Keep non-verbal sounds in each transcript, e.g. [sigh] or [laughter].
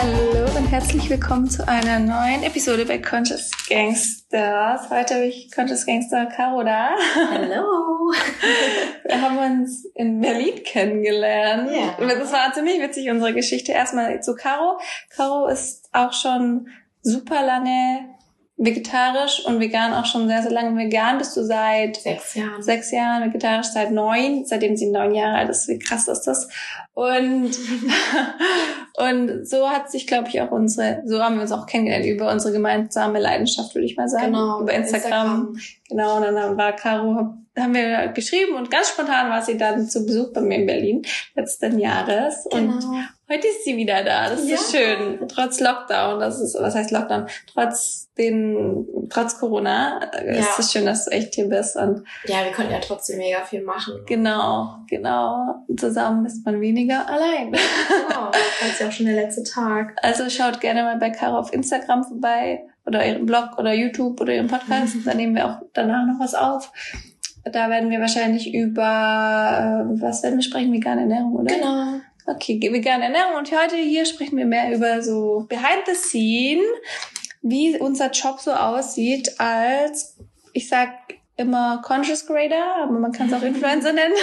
Hallo und herzlich willkommen zu einer neuen Episode bei Conscious Gangsters. Heute habe ich Conscious Gangster Caro da. Hallo. Wir haben uns in Berlin kennengelernt. Ja. Das war ziemlich witzig, unsere Geschichte. Erstmal zu Caro. Caro ist auch schon super lange vegetarisch und vegan auch schon sehr, sehr lange. Vegan bist du seit Sechs Jahren. sechs Jahren, vegetarisch seit neun, seitdem sie neun Jahre alt ist. Wie krass ist das? Und, [laughs] und so hat sich, glaube ich, auch unsere, so haben wir uns auch kennengelernt, über unsere gemeinsame Leidenschaft, würde ich mal sagen. Genau. Über Instagram. Genau, und dann war Caro, haben wir geschrieben und ganz spontan war sie dann zu Besuch bei mir in Berlin letzten Jahres. Und Genau. Heute ist sie wieder da. Das Ja. ist schön. Trotz Lockdown, das ist, was heißt Lockdown? Trotz den, trotz Corona, äh, Ja. ist es schön, dass du echt hier bist. Und Ja, wir konnten ja trotzdem mega viel machen. genau, genau. Zusammen ist man weniger allein. Genau. [laughs] Das ist ja auch schon der letzte Tag. Also schaut gerne mal bei Caro auf Instagram vorbei oder ihrem Blog oder YouTube oder ihrem Podcast. Da nehmen wir auch danach noch was auf. Da werden wir wahrscheinlich über, äh, was werden wir sprechen? Vegane Ernährung, oder? Genau. Okay, vegane Ernährung. Und heute hier sprechen wir mehr über so behind the scene, wie unser Job so aussieht als, ich sag immer Conscious Creator, aber man kann es auch Influencer nennen.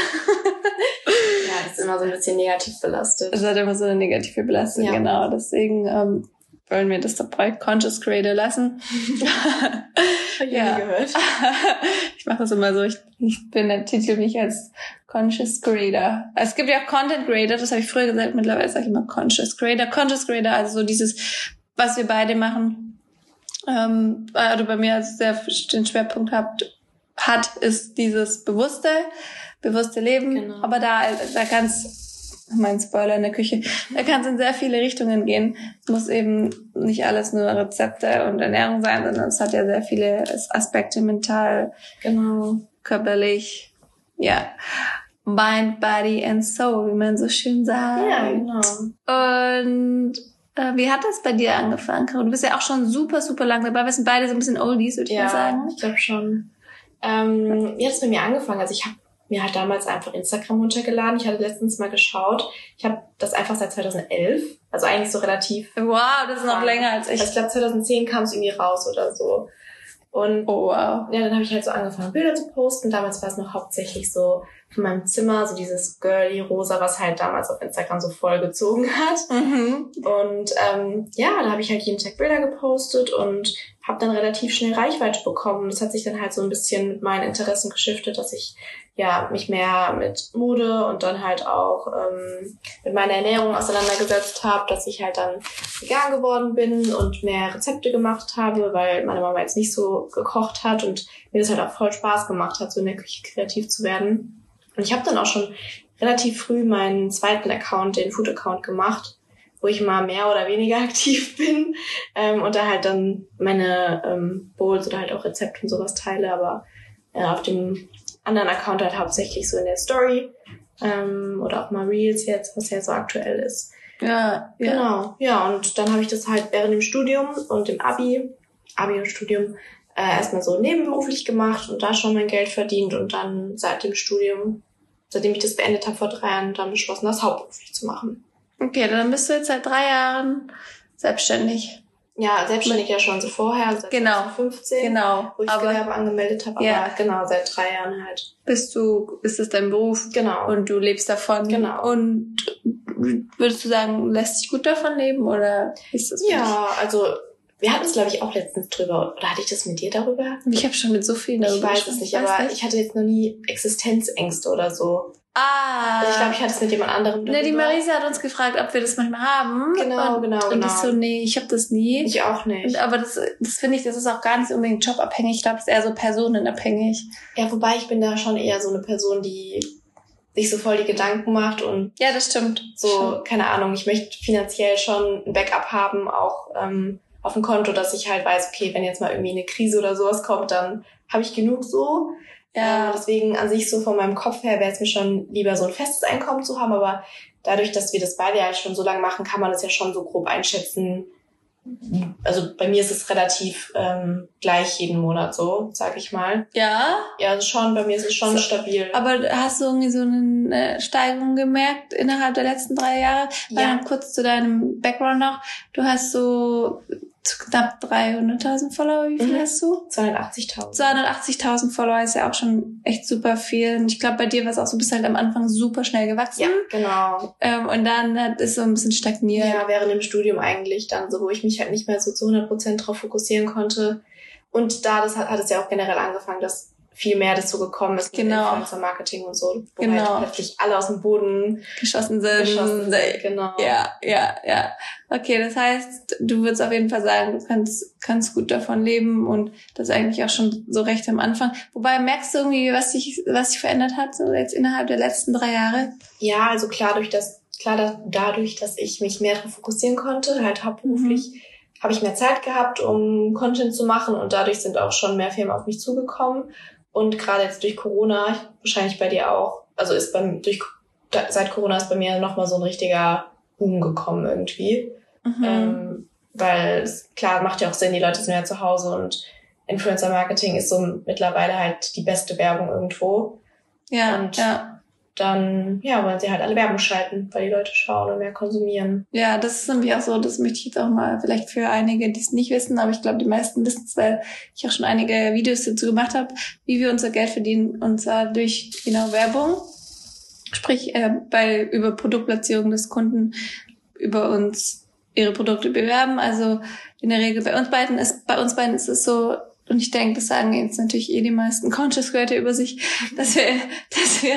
Ja, das ist immer so ein bisschen negativ belastet. Es hat immer so eine negative Belastung, Ja. genau. Deswegen ähm, wollen wir das dabei Conscious Creator lassen. Ich Ja. gehört. [laughs] ich mache das immer so, ich, ich bin der Titel mich als Conscious Creator. Es gibt ja auch Content Creator, das habe ich früher gesagt, mittlerweile sage ich immer Conscious Creator. Conscious Creator, also so dieses, was wir beide machen, ähm, also bei mir sehr den Schwerpunkt habt, hat, ist dieses bewusste, bewusste Leben. Genau. Aber da, da kann's mein Spoiler in der Küche. Da kann es in sehr viele Richtungen gehen. Es muss eben nicht alles nur Rezepte und Ernährung sein, sondern es hat ja sehr viele Aspekte, mental, Genau. körperlich, ja. Mind, Body and Soul, wie man so schön sagt. Ja, genau. Und äh, wie hat das bei dir angefangen, Caro? Du bist ja auch schon super, super lang dabei. Wir sind beide so ein bisschen Oldies, würde ich mal Ja, sagen. ich glaube schon. Ähm, wie hat es bei mir angefangen? Also ich habe mir halt damals einfach Instagram runtergeladen. Ich hatte letztens mal geschaut. Ich habe das einfach seit 2011. Also eigentlich so relativ. Wow, das ist noch länger als ich. Also ich glaube 2010 kam es irgendwie raus oder so. Und Oh, wow. ja, dann habe ich halt so angefangen, Bilder zu posten. Damals war es noch hauptsächlich so von meinem Zimmer, so dieses girly rosa, was halt damals auf Instagram so voll gezogen hat. Mhm. Und ähm, ja, dann habe ich halt jeden Tag Bilder gepostet und habe dann relativ schnell Reichweite bekommen. Das hat sich dann halt so ein bisschen mit meinen Interessen geschiftet, dass ich ja mich mehr mit Mode und dann halt auch ähm, mit meiner Ernährung auseinandergesetzt habe, dass ich halt dann vegan geworden bin und mehr Rezepte gemacht habe, weil meine Mama jetzt nicht so gekocht hat und mir das halt auch voll Spaß gemacht hat, so in der Küche kreativ zu werden. Und ich habe dann auch schon relativ früh meinen zweiten Account, den Food-Account gemacht, wo ich mal mehr oder weniger [laughs] aktiv bin ähm, und da halt dann meine ähm, Bowls oder halt auch Rezepte und sowas teile, aber äh, auf dem anderen Account halt hauptsächlich so in der Story ähm, oder auch mal Reels jetzt, was ja so aktuell ist. Ja, ja. Genau, ja, und dann habe ich das halt während dem Studium und dem Abi, Abi und Studium, äh, erstmal so nebenberuflich gemacht und da schon mein Geld verdient und dann seit dem Studium, seitdem ich das beendet habe vor drei Jahren, dann beschlossen, das hauptberuflich zu machen. Okay, dann bist du jetzt seit drei Jahren selbstständig. Ja, selbstständig ja schon so vorher, seit Genau. 2015, Genau. wo ich Aber Gewerbe angemeldet habe, aber Ja. genau, seit drei Jahren halt. bist du, ist es dein Beruf Genau. und du lebst davon. Genau. Und würdest du sagen, lässt sich gut davon leben oder ist das ja, also wir hatten es, glaube ich, auch letztens drüber. Oder hatte ich das mit dir darüber? Ich habe schon mit so vielen darüber Ich weiß es nicht, aber ich hatte jetzt noch nie Existenzängste oder so. Ah. Also ich glaube, ich hatte es mit jemand anderem Ne, die. Marisa hat uns gefragt, ob wir das manchmal haben. Genau, und, genau, Und genau. ich so, nee, ich habe das nie. Ich auch nicht. Und, aber das, das finde ich, das ist auch gar nicht unbedingt jobabhängig. Ich glaube, es ist eher so personenabhängig. Ja, wobei ich bin da schon eher so eine Person, die sich so voll die Gedanken macht und Ja, das stimmt. so, keine Ahnung, ich möchte finanziell schon ein Backup haben, auch ähm, auf dem Konto, dass ich halt weiß, okay, wenn jetzt mal irgendwie eine Krise oder sowas kommt, dann habe ich genug so. Ja. Deswegen an sich so von meinem Kopf her wäre es mir schon lieber so ein festes Einkommen zu haben, aber dadurch, dass wir das beide ja schon so lange machen, kann man das ja schon so grob einschätzen, also bei mir ist es relativ ähm, gleich jeden Monat so, sag ich mal. Ja? Ja, schon, bei mir ist es schon So, stabil. Aber hast du irgendwie so eine Steigerung gemerkt innerhalb der letzten drei Jahre? Weil Ja. dann kurz zu deinem Background noch. Du hast so knapp 300.000 Follower. Wie viel Mhm. hast du? 280.000. 280.000 Follower ist ja auch schon echt super viel. Und ich glaube, bei dir war es auch so, du bist halt am Anfang super schnell gewachsen. Ja, genau. Ähm, und dann hat es so ein bisschen stagniert. Ja, während dem Studium eigentlich dann so, wo ich mich halt nicht mehr so zu 100% drauf fokussieren konnte. Und da das hat, hat es ja auch generell angefangen, dass viel mehr dazu gekommen ist mit Genau. Influencer-Marketing und so, wo Genau. halt plötzlich alle aus dem Boden Geschossen sind. geschossen sind. Genau. Ja, ja, ja. Okay, das heißt, du würdest auf jeden Fall sagen, du kannst, kannst gut davon leben und das eigentlich auch schon so recht am Anfang. Wobei merkst du irgendwie, was sich, was sich verändert hat, so jetzt innerhalb der letzten drei Jahre? Ja, also klar, durch das, klar, da, dadurch, dass ich mich mehr darauf fokussieren konnte, halt hauptberuflich, Mhm. habe ich mehr Zeit gehabt, um Content zu machen und dadurch sind auch schon mehr Firmen auf mich zugekommen. Und gerade jetzt durch Corona, wahrscheinlich bei dir auch, also ist beim, durch, seit Corona ist bei mir nochmal so ein richtiger Boom gekommen irgendwie. Mhm. Ähm, weil es, klar, macht ja auch Sinn, die Leute sind ja zu Hause und Influencer Marketing ist so mittlerweile halt die beste Werbung irgendwo. ja, und- ja. Dann, ja, wollen sie halt alle Werbung schalten, weil die Leute schauen und mehr konsumieren. Ja, das ist nämlich auch so, das möchte ich jetzt auch mal vielleicht für einige, die es nicht wissen, aber ich glaube, die meisten wissen es, weil ich auch schon einige Videos dazu gemacht habe, wie wir unser Geld verdienen, und zwar durch genau Werbung. Sprich, äh, bei über Produktplatzierung des Kunden über uns ihre Produkte bewerben. Also in der Regel bei uns beiden ist, bei uns beiden ist es so, und ich denke, das sagen jetzt natürlich eh die meisten Conscious Creator über sich, [laughs] dass wir, dass wir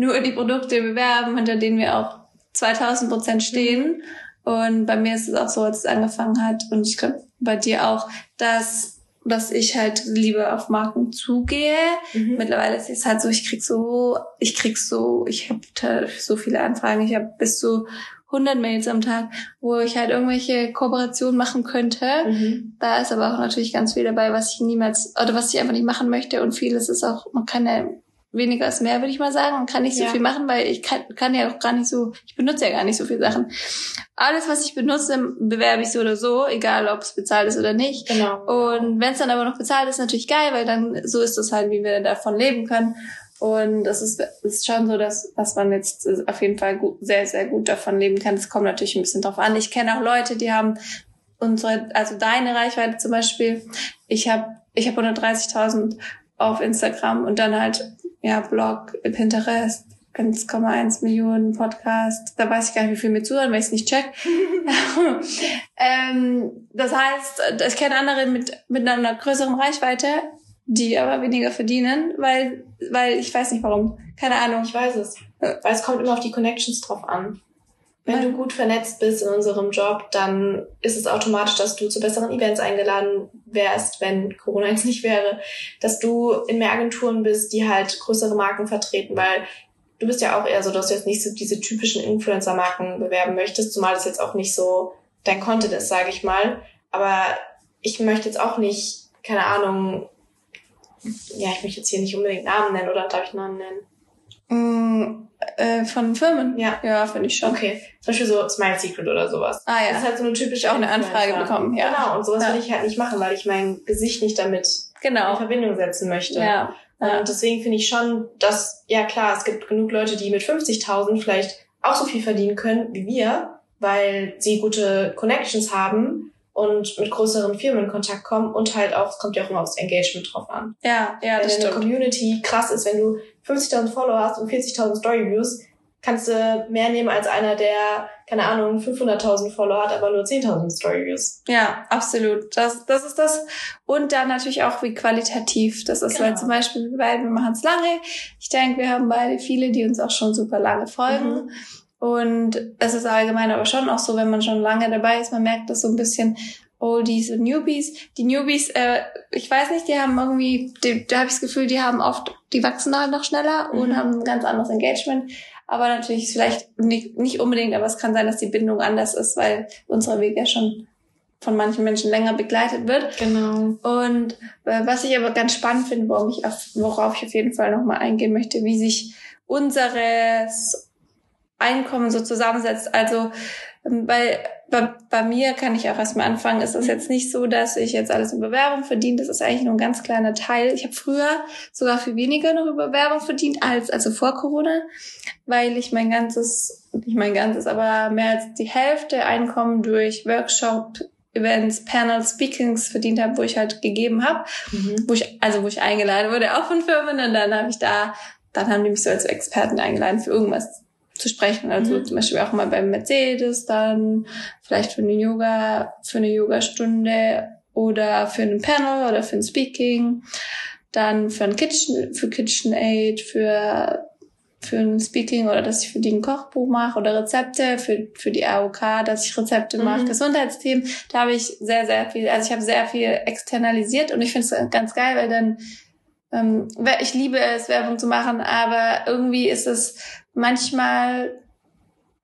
nur die Produkte bewerben, hinter denen wir auch 2000 Prozent stehen. Und bei mir ist es auch so, als es angefangen hat, und ich glaube bei dir auch, dass, dass ich halt lieber auf Marken zugehe. Mhm. Mittlerweile ist es halt so, ich krieg so, ich krieg so, ich habe so viele Anfragen, ich habe bis zu 100 Mails am Tag, wo ich halt irgendwelche Kooperationen machen könnte. Mhm. Da ist aber auch natürlich ganz viel dabei, was ich niemals, oder was ich einfach nicht machen möchte. Und vieles ist auch, man kann ja weniger als mehr, würde ich mal sagen. Man kann nicht so Ja. viel machen, weil ich kann, kann ja auch gar nicht so, ich benutze ja gar nicht so viele Sachen. Alles, was ich benutze, bewerbe ich so oder so, egal ob es bezahlt ist oder nicht. Genau. Und wenn es dann aber noch bezahlt ist, natürlich geil, weil dann so ist das halt, wie wir davon leben können. Und das ist, ist schon so, dass, dass man jetzt auf jeden Fall gut, sehr, sehr gut davon leben kann. Es kommt natürlich ein bisschen drauf an. Ich kenne auch Leute, die haben unsere, also deine Reichweite zum Beispiel. Ich habe ich hab 130.000 auf Instagram und dann halt, ja, Blog, Pinterest, 1,1 Millionen Podcast. Da weiß ich gar nicht, wie viel mir zuhören, weil ich es nicht check. [laughs] ähm, das heißt, ich kenne andere mit, mit einer größeren Reichweite, die aber weniger verdienen, weil, weil ich weiß nicht warum. Keine Ahnung. Ich weiß es. Weil es kommt immer auf die Connections drauf an. Wenn du gut vernetzt bist in unserem Job, dann ist es automatisch, dass du zu besseren Events eingeladen wärst, wenn Corona jetzt nicht wäre, dass du in mehr Agenturen bist, die halt größere Marken vertreten, weil du bist ja auch eher so, dass du jetzt nicht so diese typischen Influencer-Marken bewerben möchtest, zumal das jetzt auch nicht so dein Content ist, sage ich mal. Aber ich möchte jetzt auch nicht, keine Ahnung, ja, ich möchte jetzt hier nicht unbedingt Namen nennen oder darf ich Namen nennen? Mm, äh, von Firmen? Ja. Ja, finde ich schon. Okay, zum Beispiel so Smile Secret oder sowas. Ah Das ist ja. halt so eine typische auch eine Anfrage bekommen, ja. Genau, und sowas Ja. will ich halt nicht machen, weil ich mein Gesicht nicht damit in Genau. Verbindung setzen möchte. Ja. ja. Und deswegen finde ich schon, dass, ja klar, es gibt genug Leute, die mit 50.000 vielleicht auch so viel verdienen können wie wir, weil sie gute Connections haben und mit größeren Firmen in Kontakt kommen und halt auch, es kommt ja auch immer aufs Engagement drauf an. Ja, ja, wenn das deine stimmt. Community krass ist, wenn du 50.000 Follower hast und 40.000 Storyviews, kannst du mehr nehmen als einer, der, keine Ahnung, 500.000 Follower hat, aber nur 10.000 Storyviews. Ja, absolut. Das, das ist das. Und dann natürlich auch, wie qualitativ das ist. Genau. Weil zum Beispiel, wir beide, wir machen es lange. Ich denke, wir haben beide viele, die uns auch schon super lange folgen. Mhm. Und es ist allgemein aber schon auch so, wenn man schon lange dabei ist, man merkt das so ein bisschen, Oldies und Newbies. Die Newbies, äh, ich weiß nicht, die haben irgendwie, die, da habe ich das Gefühl, die haben oft, die wachsen halt noch schneller und Mhm. haben ein ganz anderes Engagement. Aber natürlich ist vielleicht nicht, nicht unbedingt, aber es kann sein, dass die Bindung anders ist, weil unser Weg ja schon von manchen Menschen länger begleitet wird. Genau. Und äh, was ich aber ganz spannend finde, worauf ich auf, worauf ich auf jeden Fall nochmal eingehen möchte, wie sich unseres Einkommen so zusammensetzt. Also weil bei, bei mir kann ich auch erstmal anfangen, ist das jetzt nicht so, dass ich jetzt alles über Werbung verdiene. Das ist eigentlich nur ein ganz kleiner Teil. Ich habe früher sogar viel weniger noch über Werbung verdient als also vor Corona, weil ich mein ganzes, nicht mein ganzes, aber mehr als die Hälfte Einkommen durch Workshop, Events, Panels, Speakings verdient habe, wo ich halt gegeben habe, mhm. wo ich also wo ich eingeladen wurde, auch von Firmen und dann habe ich da, dann haben die mich so als Experten eingeladen für irgendwas zu sprechen. Also mhm. zum Beispiel auch mal beim Mercedes dann, vielleicht für eine Yoga, für eine Yogastunde oder für ein Panel oder für ein Speaking, dann für ein Kitchen, für KitchenAid, für für ein Speaking oder dass ich für die ein Kochbuch mache oder Rezepte für, für die AOK, dass ich Rezepte mhm. mache, Gesundheitsthemen. Da habe ich sehr, sehr viel, also ich habe sehr viel externalisiert und ich finde es ganz geil, weil dann ähm, ich liebe es, Werbung zu machen, aber irgendwie ist es manchmal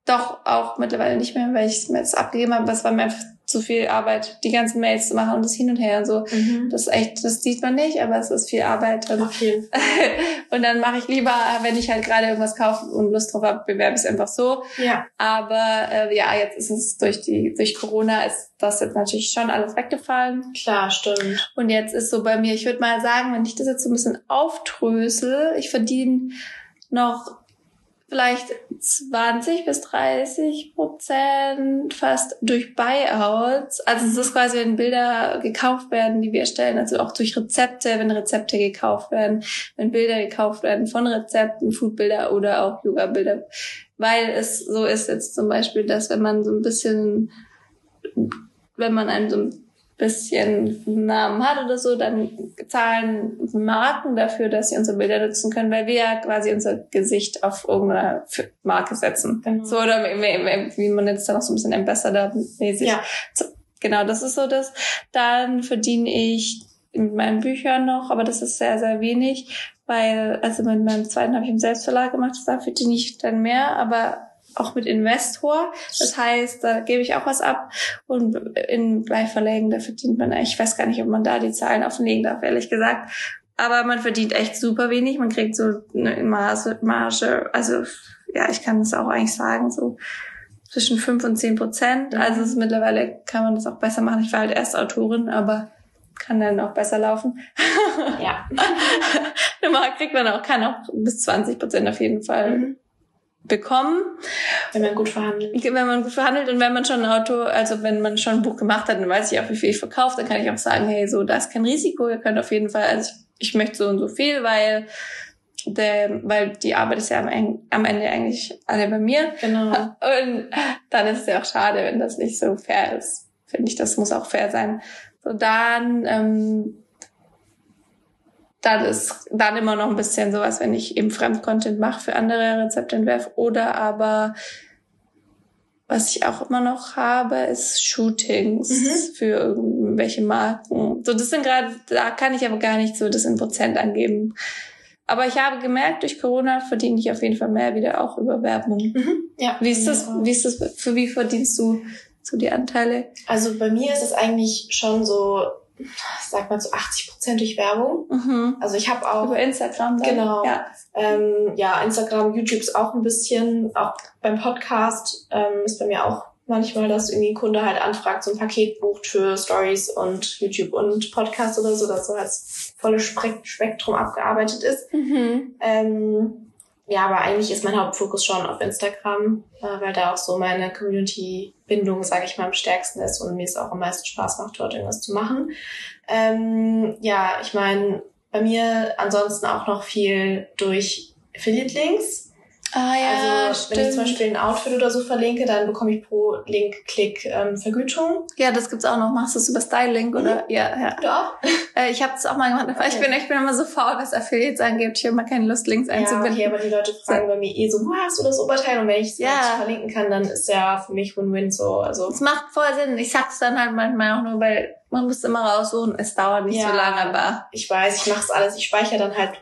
doch auch mittlerweile nicht mehr, weil ich es mir jetzt abgegeben habe. Das war mir einfach zu viel Arbeit, die ganzen Mails zu machen und das hin und her und so. Mhm. Das ist echt, das sieht man nicht, aber es ist viel Arbeit. Und, okay. [laughs] und dann mache ich lieber, wenn ich halt gerade irgendwas kaufe und Lust drauf habe, bewerbe ich es einfach so. Ja. Aber äh, ja, jetzt ist es durch die durch Corona ist das jetzt natürlich schon alles weggefallen. Klar, stimmt. Und jetzt ist so bei mir, ich würde mal sagen, wenn ich das jetzt so ein bisschen auftrösel, ich verdiene noch vielleicht 20 bis 30 Prozent fast durch Buyouts. Also es ist quasi, wenn Bilder gekauft werden, die wir erstellen, also auch durch Rezepte, wenn Rezepte gekauft werden, wenn Bilder gekauft werden von Rezepten, Foodbilder oder auch Yoga-Bilder. Weil es so ist jetzt zum Beispiel, dass wenn man so ein bisschen, wenn man einem so ein bisschen Namen hat oder so, dann zahlen Marken dafür, dass sie unsere Bilder nutzen können, weil wir ja quasi unser Gesicht auf irgendeine Marke setzen. Genau. So oder wie man jetzt da noch so ein bisschen Ambassador-mäßig. Ja. Genau, das ist so das. Dann verdiene ich mit meinen Büchern noch, aber das ist sehr, sehr wenig, weil, also mit meinem zweiten habe ich im Selbstverlag gemacht, da verdiene ich dann mehr, aber auch mit Investor. Das heißt, da gebe ich auch was ab. Und in Bleifverlägen, da verdient man, ich weiß gar nicht, ob man da die Zahlen offenlegen darf, ehrlich gesagt. Aber man verdient echt super wenig. Man kriegt so eine Marge, Marge also ja, ich kann das auch eigentlich sagen, so zwischen fünf und zehn Prozent. Mhm. Also es ist, mittlerweile kann man das auch besser machen. Ich war halt erst Autorin, aber kann dann auch besser laufen. Ja. [laughs] Normal kriegt man auch, kann auch bis 20 Prozent auf jeden Fall. Mhm bekommen. Wenn man gut verhandelt. Wenn man gut verhandelt und wenn man schon ein Auto, also wenn man schon ein Buch gemacht hat, dann weiß ich auch, wie viel ich verkaufe, dann kann ich auch sagen, hey, so, da ist kein Risiko, ihr könnt auf jeden Fall, also ich, ich möchte so und so viel, weil der, weil die Arbeit ist ja am, am Ende eigentlich alle bei mir. Genau. Und dann ist es ja auch schade, wenn das nicht so fair ist. Finde ich, das muss auch fair sein. So dann ähm, dann ist dann immer noch ein bisschen sowas, wenn ich eben Fremdcontent mache für andere Rezeptentwerfe oder aber was ich auch immer noch habe, ist Shootings mhm. für irgendwelche Marken. So, das sind gerade, da kann ich aber gar nicht so das in Prozent angeben. Aber ich habe gemerkt, durch Corona verdiene ich auf jeden Fall mehr wieder auch über Werbung. Mhm. Ja. Wie ist das, wie ist das, für wie verdienst du so die Anteile? Also bei mir ist es eigentlich schon so sag mal so 80 Prozent durch Werbung. Mhm. Also ich habe auch über Instagram. Dann. Genau. Ja. Ähm, ja, Instagram, YouTube ist auch ein bisschen. Auch beim Podcast ähm, ist bei mir auch manchmal, dass irgendwie ein Kunde halt anfragt, so ein Paket bucht für Stories und YouTube und Podcast oder so, dass so als volles Spektrum abgearbeitet ist. Mhm. Ähm, ja, aber eigentlich ist mein Hauptfokus schon auf Instagram, äh, weil da auch so meine Community-Bindung, sage ich mal, am stärksten ist und mir es auch am meisten Spaß macht, dort irgendwas zu machen. Ähm, ja, ich meine, bei mir ansonsten auch noch viel durch Affiliate-Links. Ah ja, also stimmt. wenn ich zum Beispiel ein Outfit oder so verlinke, dann bekomme ich pro Link-Klick ähm, Vergütung. Ja, das gibt's auch noch. Machst du es über Style-Link oder? Mhm. Ja, ja. Du auch? [laughs] Äh, ich habe es auch mal gemacht. Okay. Ich bin, ich bin immer so faul, was Affiliates angeht. Ich habe immer keine Lust, Links einzubinden. Ja, okay, aber die Leute fragen so. bei mir eh so, wo hast du das Oberteil? Und wenn ich es ja. Verlinken kann, dann ist ja für mich Win-Win so. Also es macht voll Sinn. Ich sag's dann halt manchmal auch nur, weil man muss immer raussuchen. Es dauert nicht ja, so lange, aber ich weiß, ich mach's alles. Ich speichere dann halt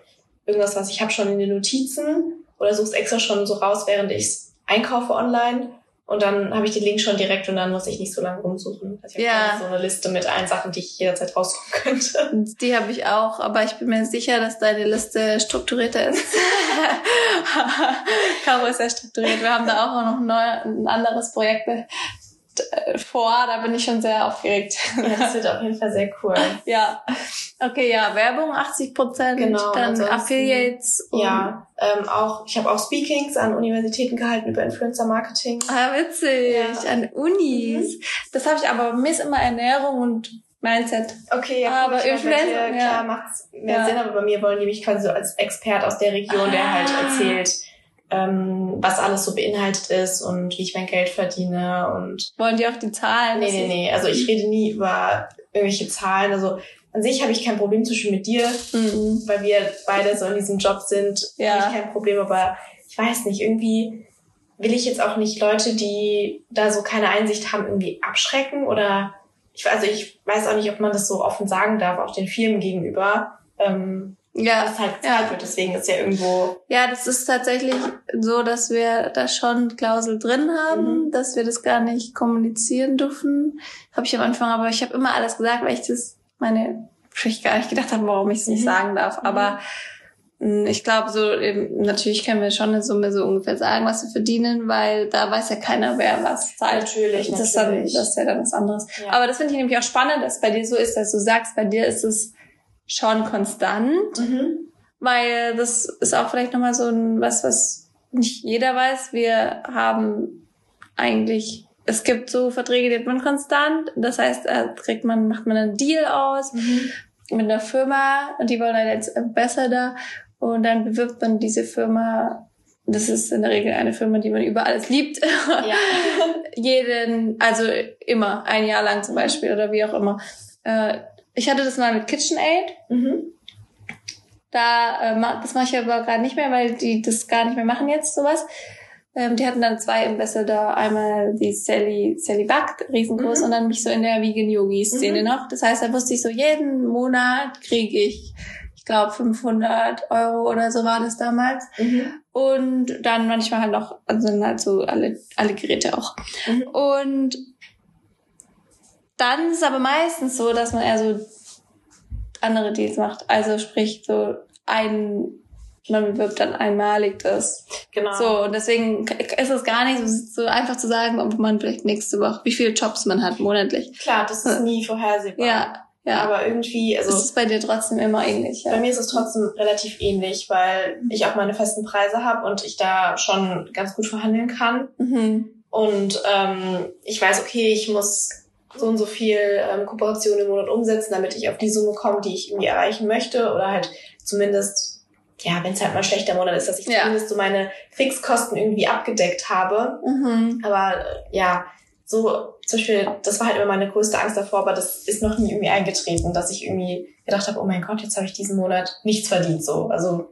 irgendwas, was ich habe schon in den Notizen oder such's extra schon so raus, während ich's einkaufe online. Und dann habe ich den Link schon direkt und dann muss ich nicht so lange rumsuchen. Also ich habe Ja. so eine Liste mit allen Sachen, die ich jederzeit raussuchen könnte. [laughs] Die habe ich auch, aber ich bin mir sicher, dass deine Liste strukturierter ist. [laughs] Caro ist sehr strukturiert. Wir haben da auch noch ein, neu, ein anderes Projekt vor. Da bin ich schon sehr aufgeregt. Das wird auf jeden Fall sehr cool. [laughs] ja. Okay, ja, Werbung 80 Prozent, Genau, dann Affiliates. und- Ja, ähm, auch ich habe auch Speakings an Universitäten gehalten über Influencer Marketing. Ah, witzig. Ja. An Unis. Das habe ich aber, mir ist immer Ernährung und Mindset. Okay, ja, Aber cool, ich meine, bei Influencer, ja. klar macht's mehr Ja. Sinn, aber bei mir wollen die mich quasi so als Expert aus der Region, der halt Ah. erzählt, ähm, was alles so beinhaltet ist und wie ich mein Geld verdiene und Wollen die auch die Zahlen? nee, nee, nee. Also ich rede nie über irgendwelche Zahlen. Also an sich habe ich kein Problem zwischen mit dir, Mhm. weil wir beide so in diesem Job sind, Ja. habe ich kein Problem, aber ich weiß nicht, irgendwie will ich jetzt auch nicht Leute, die da so keine Einsicht haben, irgendwie abschrecken oder ich, also ich weiß auch nicht, ob man das so offen sagen darf, auch den Firmen gegenüber, ähm, Ja. was halt gezahlt wird. Deswegen ist ja irgendwo, Ja, das ist tatsächlich so, dass wir da schon Klausel drin haben, Mhm. dass wir das gar nicht kommunizieren dürfen. Habe ich am Anfang, aber ich habe immer alles gesagt, weil ich das meine, ich gar nicht gedacht habe, warum ich es nicht Mhm. sagen darf. Aber mh, ich glaube, so eben, natürlich können wir schon eine Summe so ungefähr sagen, was wir verdienen, weil da weiß ja keiner, wer was zahlt. Natürlich, das ist dann, natürlich. das ist ja dann was anderes. Ja. Aber das finde ich nämlich auch spannend, dass es bei dir so ist, dass du sagst, bei dir ist es schon konstant. mhm. Weil das ist auch vielleicht nochmal so ein, was, was nicht jeder weiß. Wir haben eigentlich, es gibt so Verträge, die hat man konstant. Das heißt, da kriegt man, macht man einen Deal aus Mhm. mit einer Firma und die wollen halt jetzt besser da. Und dann bewirbt man diese Firma. Das ist in der Regel eine Firma, die man über alles liebt. ja. [laughs] Jeden, also immer, ein Jahr lang zum Beispiel oder wie auch immer. Äh, ich hatte das mal mit KitchenAid. Mhm. Da, äh, das mache ich aber gerade nicht mehr, weil die das gar nicht mehr machen jetzt, sowas. Ähm, die hatten dann zwei Ambassador, einmal die Sally, Sally Backt, riesengroß, Mhm. und dann mich so in der Vegan Yogi Szene Mhm. noch. Das heißt, da wusste ich so, jeden Monat kriege ich, ich glaube, 500 Euro oder so war das damals. Mhm. Und dann manchmal halt noch, also dann halt so alle, alle Geräte auch. Mhm. Und dann ist es aber meistens so, dass man eher so andere Deals macht. Also sprich so ein, man bewirbt dann einmalig das. Genau. So, und deswegen ist es gar nicht so, einfach zu sagen, ob man vielleicht nächste Woche, wie viele Jobs man hat monatlich. Klar, das ist nie vorhersehbar. Ja, ja. Aber irgendwie, also es ist bei dir trotzdem immer ähnlich. Bei Ja. mir ist es trotzdem relativ ähnlich, weil ich auch meine festen Preise habe und ich da schon ganz gut verhandeln kann. Mhm. Und ähm, ich weiß, okay, ich muss so und so viel ähm, Kooperation im Monat umsetzen, damit ich auf die Summe komme, die ich irgendwie erreichen möchte. Oder halt zumindest, ja, wenn es halt mal ein schlechter Monat ist, dass ich Ja. zumindest so meine Fixkosten irgendwie abgedeckt habe. Mhm. Aber äh, ja, so zum Beispiel, das war halt immer meine größte Angst davor, aber das ist noch nie irgendwie eingetreten, dass ich irgendwie gedacht habe, oh mein Gott, jetzt habe ich diesen Monat nichts verdient. So, also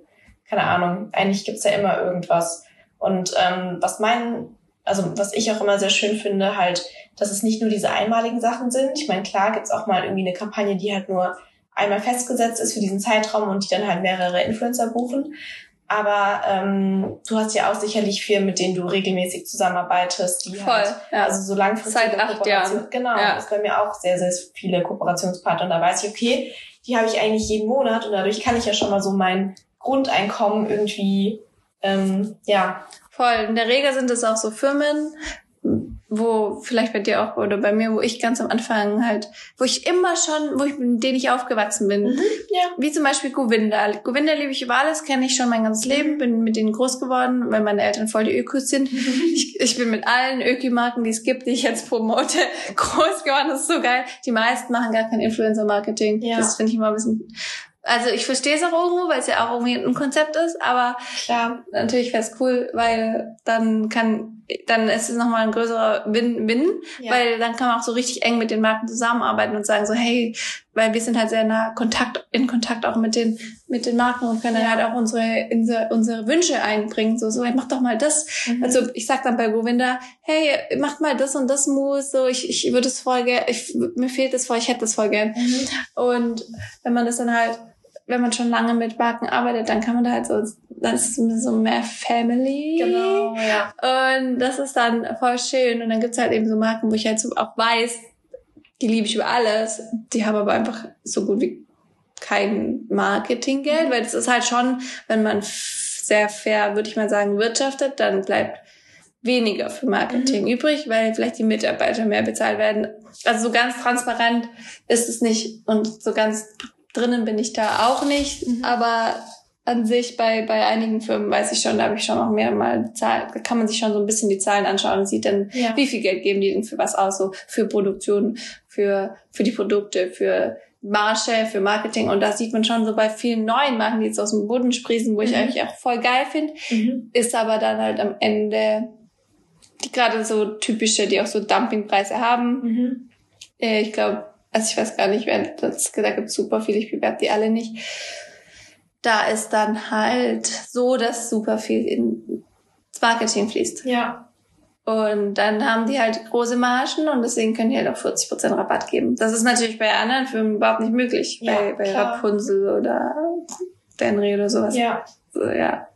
keine Ahnung. Eigentlich gibt's ja immer irgendwas. Und ähm, was mein, also was ich auch immer sehr schön finde, halt, dass es nicht nur diese einmaligen Sachen sind. Ich meine, klar gibt's auch mal irgendwie eine Kampagne, die halt nur einmal festgesetzt ist für diesen Zeitraum und die dann halt mehrere Influencer buchen. Aber ähm, du hast ja auch sicherlich Firmen, mit denen du regelmäßig zusammenarbeitest, die Voll, halt ja. also so langfristige Seit acht Jahren. Genau, Ja. das bei mir auch sehr, sehr viele Kooperationspartner. Und da weiß ich, okay, die habe ich eigentlich jeden Monat und dadurch kann ich ja schon mal so mein Grundeinkommen irgendwie, ähm, ja, Voll. In der Regel sind es auch so Firmen, wo vielleicht bei dir auch oder bei mir, wo ich ganz am Anfang halt, wo ich immer schon, wo ich mit denen ich aufgewachsen bin. ja. Wie zum Beispiel Govinda. Govinda liebe ich über alles, kenne ich schon mein ganzes Leben, bin mit denen groß geworden, weil meine Eltern voll die Ökos sind. Ich, ich bin mit allen Öki-Marken, die es gibt, die ich jetzt promote, [laughs] groß geworden. Das ist so geil. Die meisten machen gar kein Influencer-Marketing. Ja. Das finde ich immer ein bisschen... Also ich verstehe es auch irgendwo, weil es ja auch irgendwie ein Konzept ist, aber Klar. natürlich wäre es cool, weil dann kann, dann ist es nochmal ein größerer Win-Win, Ja. weil dann kann man auch so richtig eng mit den Marken zusammenarbeiten und sagen so, hey, weil wir sind halt sehr nah Kontakt, in Kontakt auch mit den, mit den Marken und können dann Ja. halt auch unsere, unsere, unsere Wünsche einbringen, so, so, hey, mach doch mal das. Mhm. Also ich sag dann bei Govinda, hey, mach mal das und das Mousse, so, ich, ich würde es voll gerne, ich, mir fehlt das voll, ich hätte das voll gern. Mhm. Und wenn man das dann halt wenn man schon lange mit Marken arbeitet, dann kann man da halt so, dann ist es so mehr Family. Genau, ja. Und das ist dann voll schön. Und dann gibt's halt eben so Marken, wo ich halt so auch weiß, die liebe ich über alles. Die haben aber einfach so gut wie kein Marketinggeld, weil das ist halt schon, wenn man sehr fair, würde ich mal sagen, wirtschaftet, dann bleibt weniger für Marketing mhm. übrig, weil vielleicht die Mitarbeiter mehr bezahlt werden. Also so ganz transparent ist es nicht und so ganz drinnen bin ich da auch nicht, mhm. aber an sich bei, bei einigen Firmen weiß ich schon, da habe ich schon auch mehr mal Zahlen, da kann man sich schon so ein bisschen die Zahlen anschauen und sieht dann, ja. wie viel Geld geben die denn für was aus, so für Produktion, für, für die Produkte, für Marge, für Marketing. Und da sieht man schon so bei vielen neuen Marken, die jetzt aus dem Boden sprießen, wo ich mhm. eigentlich auch voll geil finde, mhm. ist aber dann halt am Ende die gerade so typische, die auch so Dumpingpreise haben. Mhm. Äh, ich glaube, also ich weiß gar nicht, wer das, da gibt super viele, ich bewerbe die alle nicht. Da ist dann halt so, dass super viel ins Marketing fließt. Ja. Und dann haben die halt große Margen und deswegen können die halt auch 40% Rabatt geben. Das ist natürlich bei anderen Firmen überhaupt nicht möglich. Ja, bei, bei Rapunzel oder Denry oder sowas. Ja. So, ja.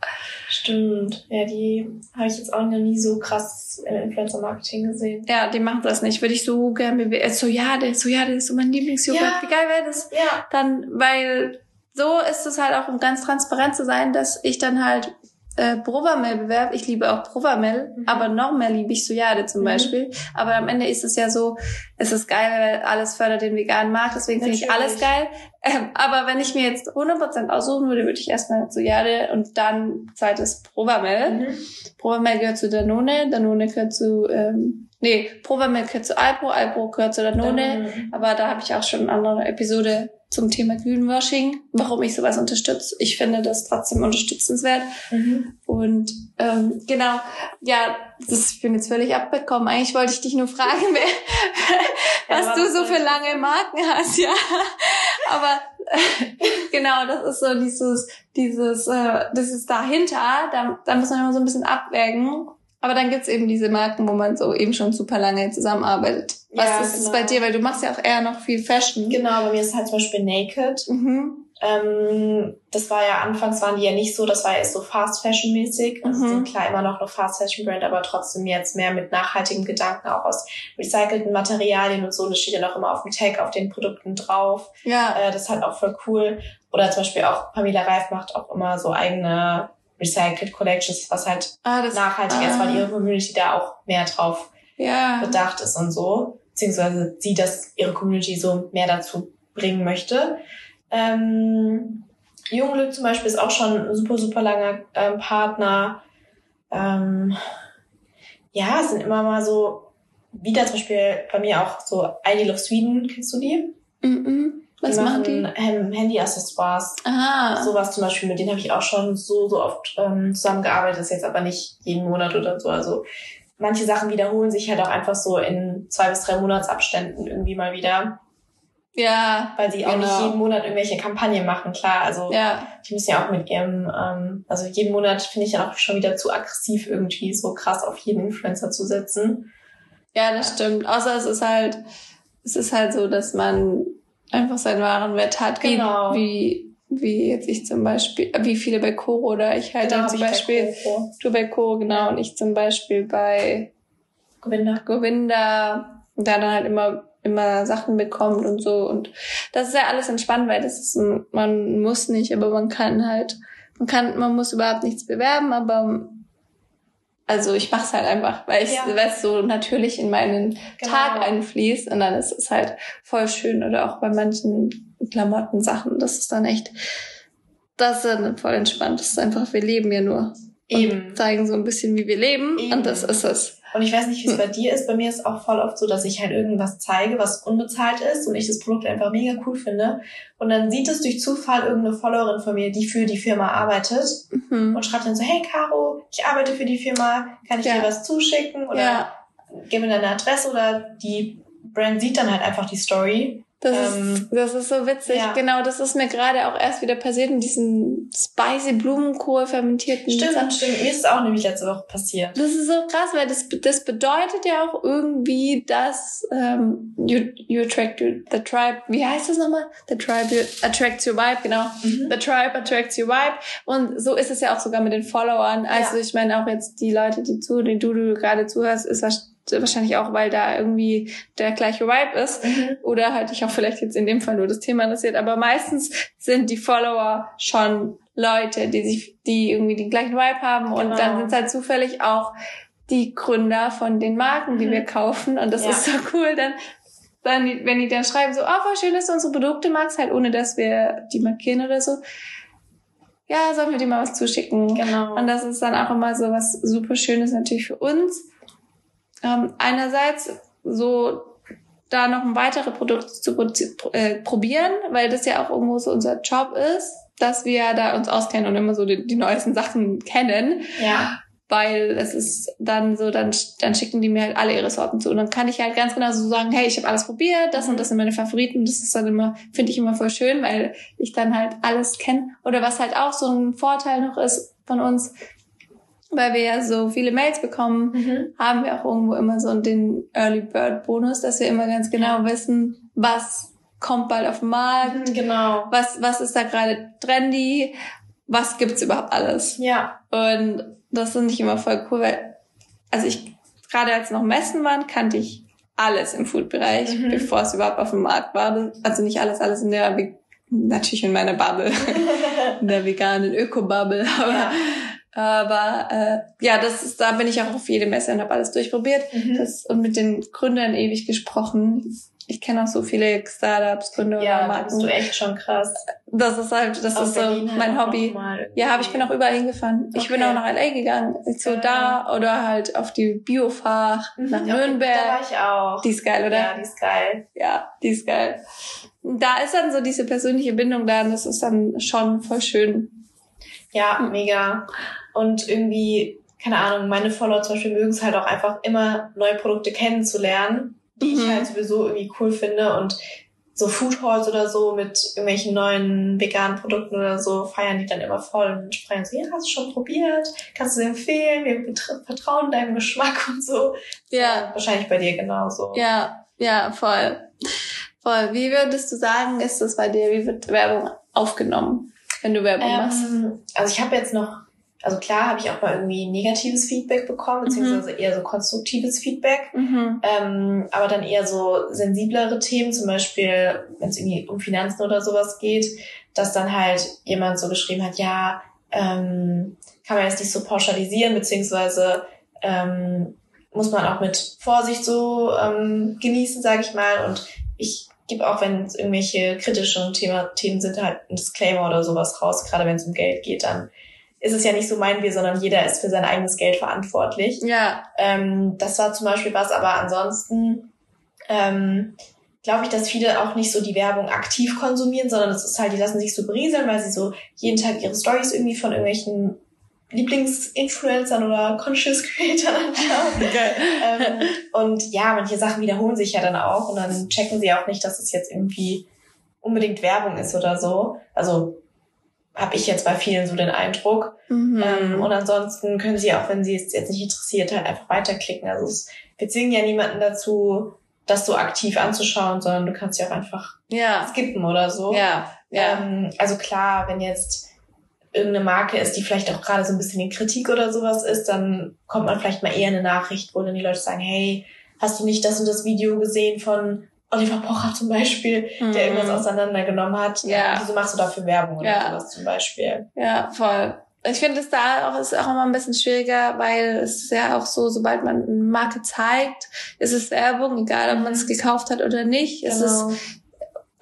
Stimmt. Ja, die habe ich jetzt auch noch nie so krass im Influencer-Marketing gesehen. Ja, die machen das nicht. Würde ich so gerne bewerten. So, ja, der, so, ja, der ist so mein Lieblingsjoghurt. Ja. Wie geil wäre das? Ja. Dann, weil so ist es halt auch, um ganz transparent zu sein, dass ich dann halt äh, Provamel bewerbe. Ich liebe auch Provamel, mhm. aber noch mehr liebe ich Sojade zum mhm. Beispiel. Aber am Ende ist es ja so, es ist geil, weil alles fördert den veganen Markt, deswegen finde ich alles geil. Ähm, aber wenn ich mir jetzt 100% aussuchen würde, würde ich erstmal Sojade und dann zweites Provamel. Mhm. Provamel gehört zu Danone, Danone gehört zu ähm, Nee, Provamel gehört zu Alpro, Alpro gehört zu Danone, aber da habe ich auch schon eine andere Episode zum Thema Greenwashing, warum ich sowas unterstütze. Ich finde das trotzdem unterstützenswert. Mhm. Und ähm, genau, ja, das, ich bin jetzt völlig abbekommen. Eigentlich wollte ich dich nur fragen, [laughs] wer, was du so für lange Marken hast, ja. [laughs] Aber [laughs] genau, das ist so dieses, dieses, äh, das ist dahinter, da, da muss man immer so ein bisschen abwägen aber dann gibt's eben diese Marken, wo man so eben schon super lange zusammenarbeitet. Was ja, ist genau. es bei dir? Weil du machst ja auch eher noch viel Fashion. Genau, bei mir ist halt zum Beispiel Naked. Mhm. Ähm, das war ja, anfangs waren die ja nicht so, das war ja so Fast Fashion mäßig. Also mhm. sind klar immer noch eine Fast Fashion Brand, aber trotzdem jetzt mehr mit nachhaltigen Gedanken, auch aus recycelten Materialien und so. Das steht ja noch immer auf dem Tag, auf den Produkten drauf. Ja. Äh, das ist halt auch voll cool. Oder zum Beispiel auch Pamela Reif macht auch immer so eigene Recycled Collections, was halt ah, nachhaltig ah. ist, weil ihre Community da auch mehr drauf ja. bedacht ist und so. Beziehungsweise sie, dass ihre Community so mehr dazu bringen möchte. Ähm, Junglück zum Beispiel ist auch schon ein super, super langer ähm, Partner. Ähm, ja, es sind immer mal so, wieder zum Beispiel bei mir auch so Ideal of Sweden, kennst du die? Mm, -mm. Was die machen die? Ähm, Handy-Accessoires. Ah. Sowas zum Beispiel, mit denen habe ich auch schon so, so oft ähm, zusammengearbeitet. Das ist jetzt aber nicht jeden Monat oder so. Also manche Sachen wiederholen sich halt auch einfach so in zwei bis drei Monatsabständen irgendwie mal wieder. Ja. Weil sie auch genau. nicht jeden Monat irgendwelche Kampagnen machen, klar. Also ja. die müssen ja auch mit ihrem, ähm, also jeden Monat finde ich ja auch schon wieder zu aggressiv irgendwie so krass auf jeden Influencer zu setzen. Ja, das stimmt. Außer es ist halt, es ist halt so, dass man einfach seinen wahren Wert hat, genau. wie, wie jetzt ich zum Beispiel, wie viele bei Coro oder ich halt genau, dann zum Beispiel, bei du bei Coro, genau, und ich zum Beispiel bei Govinda. Govinda, da dann halt immer immer Sachen bekommt und so und das ist ja alles entspannt, weil das ist, man muss nicht, aber man kann halt, man kann, man muss überhaupt nichts bewerben, aber also ich mache es halt einfach, weil ich ja. es so natürlich in meinen genau. Tag einfließt und dann ist es halt voll schön oder auch bei manchen Klamottensachen, das ist dann echt, das ist dann voll entspannt. Das ist einfach, wir leben ja nur. Eben. Und zeigen so ein bisschen, wie wir leben Eben. und das ist es. Und ich weiß nicht, wie es bei dir ist. Bei mir ist auch voll oft so, dass ich halt irgendwas zeige, was unbezahlt ist und ich das Produkt einfach mega cool finde. Und dann sieht es durch Zufall irgendeine Followerin von mir, die für die Firma arbeitet mhm. und schreibt dann so, hey Caro, ich arbeite für die Firma, kann ich ja. dir was zuschicken? Oder ja. gib mir deine Adresse oder die Brand sieht dann halt einfach die Story Das, ähm, ist, das ist so witzig. Ja. Genau, das ist mir gerade auch erst wieder passiert in diesen spicy Blumenkohl fermentierten. Stimmt, Sachen. stimmt. Mir ist es auch nämlich letzte Woche passiert. Das ist so krass, weil das, das bedeutet ja auch irgendwie, dass ähm, you, you attract the tribe. Wie heißt das nochmal? The tribe attracts your vibe, genau. Mhm. The tribe attracts your vibe. Und so ist es ja auch sogar mit den Followern. Also ja. ich meine auch jetzt die Leute, die zu, die du, du gerade zuhörst, ist wahrscheinlich wahrscheinlich auch, weil da irgendwie der gleiche Vibe ist mhm. oder halt dich auch vielleicht jetzt in dem Fall nur das Thema interessiert, aber meistens sind die Follower schon Leute, die sich, die irgendwie den gleichen Vibe haben genau. und dann sind es halt zufällig auch die Gründer von den Marken, die mhm. wir kaufen und das ja. ist so cool, dann dann, wenn die dann schreiben so, oh, voll schön, dass du unsere Produkte magst, halt ohne, dass wir die markieren oder so. Ja, sollen wir dir mal was zuschicken? Genau. Und das ist dann auch immer so was super Schönes natürlich für uns ähm, einerseits so da noch ein weitere Produkte zu äh, probieren, weil das ja auch irgendwo so unser Job ist, dass wir da uns auskennen und immer so die, die neuesten Sachen kennen. Ja. Weil es ist dann so, dann, dann schicken die mir halt alle ihre Sorten zu. Und dann kann ich halt ganz genau so sagen, hey, ich habe alles probiert, das und das sind meine Favoriten. Das ist dann immer, finde ich immer voll schön, weil ich dann halt alles kenne. Oder was halt auch so ein Vorteil noch ist von uns, weil wir ja so viele Mails bekommen, mhm. haben wir auch irgendwo immer so den Early Bird Bonus, dass wir immer ganz genau wissen, was kommt bald auf den Markt, mhm, genau. was, was ist da gerade trendy, was gibt's überhaupt alles. Ja. Und das finde ich immer voll cool, weil, also ich, gerade als noch Messen waren, kannte ich alles im Food-Bereich, mhm. bevor es überhaupt auf dem Markt war. Also nicht alles, alles in der, natürlich in meiner Bubble, [laughs] in der veganen Öko-Bubble, aber ja. Aber äh, ja, das ist, da bin ich auch auf jede Messe und habe alles durchprobiert mhm. das, und mit den Gründern ewig gesprochen. Ich kenne auch so viele Startups, Gründer ja, oder Marken. Ja, bist du echt schon krass. Das ist halt, das Aus ist Berlin so mein halt Hobby. Ja, habe ich bin auch überall hingefahren. Okay. Ich bin auch nach LA gegangen, so ja. da oder halt auf die Biofach mhm. nach Nürnberg. Da war ich auch. Die ist geil, oder? Ja, die ist geil. Ja, die ist geil. Da ist dann so diese persönliche Bindung da und das ist dann schon voll schön. Ja, mega. Und irgendwie, keine Ahnung, meine Follower zum Beispiel mögen es halt auch einfach immer neue Produkte kennenzulernen, die mhm. ich halt sowieso irgendwie cool finde und so Food Halls oder so mit irgendwelchen neuen veganen Produkten oder so feiern die dann immer voll und sprechen so, ja, hast du schon probiert? Kannst du sie empfehlen? Wir vertrauen deinem Geschmack und so. Ja. wahrscheinlich bei dir genauso. Ja, ja, voll. Voll. Wie würdest du sagen, ist das bei dir? Wie wird Werbung aufgenommen, wenn du Werbung ähm, machst? Also ich habe jetzt noch also klar habe ich auch mal irgendwie negatives Feedback bekommen, beziehungsweise mhm. eher so konstruktives Feedback, mhm. ähm, aber dann eher so sensiblere Themen, zum Beispiel, wenn es irgendwie um Finanzen oder sowas geht, dass dann halt jemand so geschrieben hat, ja, ähm, kann man jetzt nicht so pauschalisieren, beziehungsweise ähm, muss man auch mit Vorsicht so ähm, genießen, sage ich mal. Und ich gebe auch, wenn es irgendwelche kritischen Thema, Themen sind, halt ein Disclaimer oder sowas raus, gerade wenn es um Geld geht, dann ist es ja nicht so mein Wir, sondern jeder ist für sein eigenes Geld verantwortlich. Ja. Ähm, das war zum Beispiel was, aber ansonsten ähm, glaube ich, dass viele auch nicht so die Werbung aktiv konsumieren, sondern es ist halt, die lassen sich so berieseln, weil sie so jeden Tag ihre Stories irgendwie von irgendwelchen Lieblingsinfluencern oder Conscious Creator anschauen. [laughs] Ähm, und ja, manche Sachen wiederholen sich ja dann auch und dann checken sie auch nicht, dass es jetzt irgendwie unbedingt Werbung ist oder so. Also habe ich jetzt bei vielen so den Eindruck. Mhm. Ähm, und ansonsten können sie auch, wenn sie es jetzt nicht interessiert, halt einfach weiterklicken. Also es, wir zwingen ja niemanden dazu, das so aktiv anzuschauen, sondern du kannst ja auch einfach ja. skippen oder so. Ja. ja. Ähm, also klar, wenn jetzt irgendeine Marke ist, die vielleicht auch gerade so ein bisschen in Kritik oder sowas ist, dann kommt man vielleicht mal eher eine Nachricht, wo dann die Leute sagen, hey, hast du nicht das und das Video gesehen von Oliver Pocher zum Beispiel, mhm. der irgendwas auseinandergenommen hat. Ja. Wieso machst du dafür Werbung oder ja. sowas zum Beispiel? Ja, voll. Ich finde es da auch, ist auch immer ein bisschen schwieriger, weil es ist ja auch so, sobald man eine Marke zeigt, ist es Werbung, egal ob man es mhm. gekauft hat oder nicht. Genau. Es ist, genau.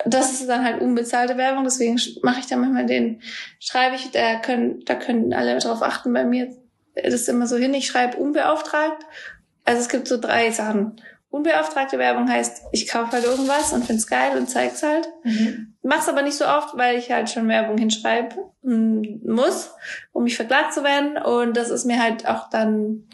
das ist dann halt unbezahlte Werbung, deswegen mache ich da manchmal den, schreibe ich, da können, da können alle drauf achten bei mir. Das ist immer so hin, ich schreibe unbeauftragt. Also es gibt so drei Sachen. Unbeauftragte Werbung heißt, ich kaufe halt irgendwas und find's geil und zeig's halt. Mhm. Mach's aber nicht so oft, weil ich halt schon Werbung hinschreiben muss, um mich verklagt zu werden. Und das ist mir halt auch dann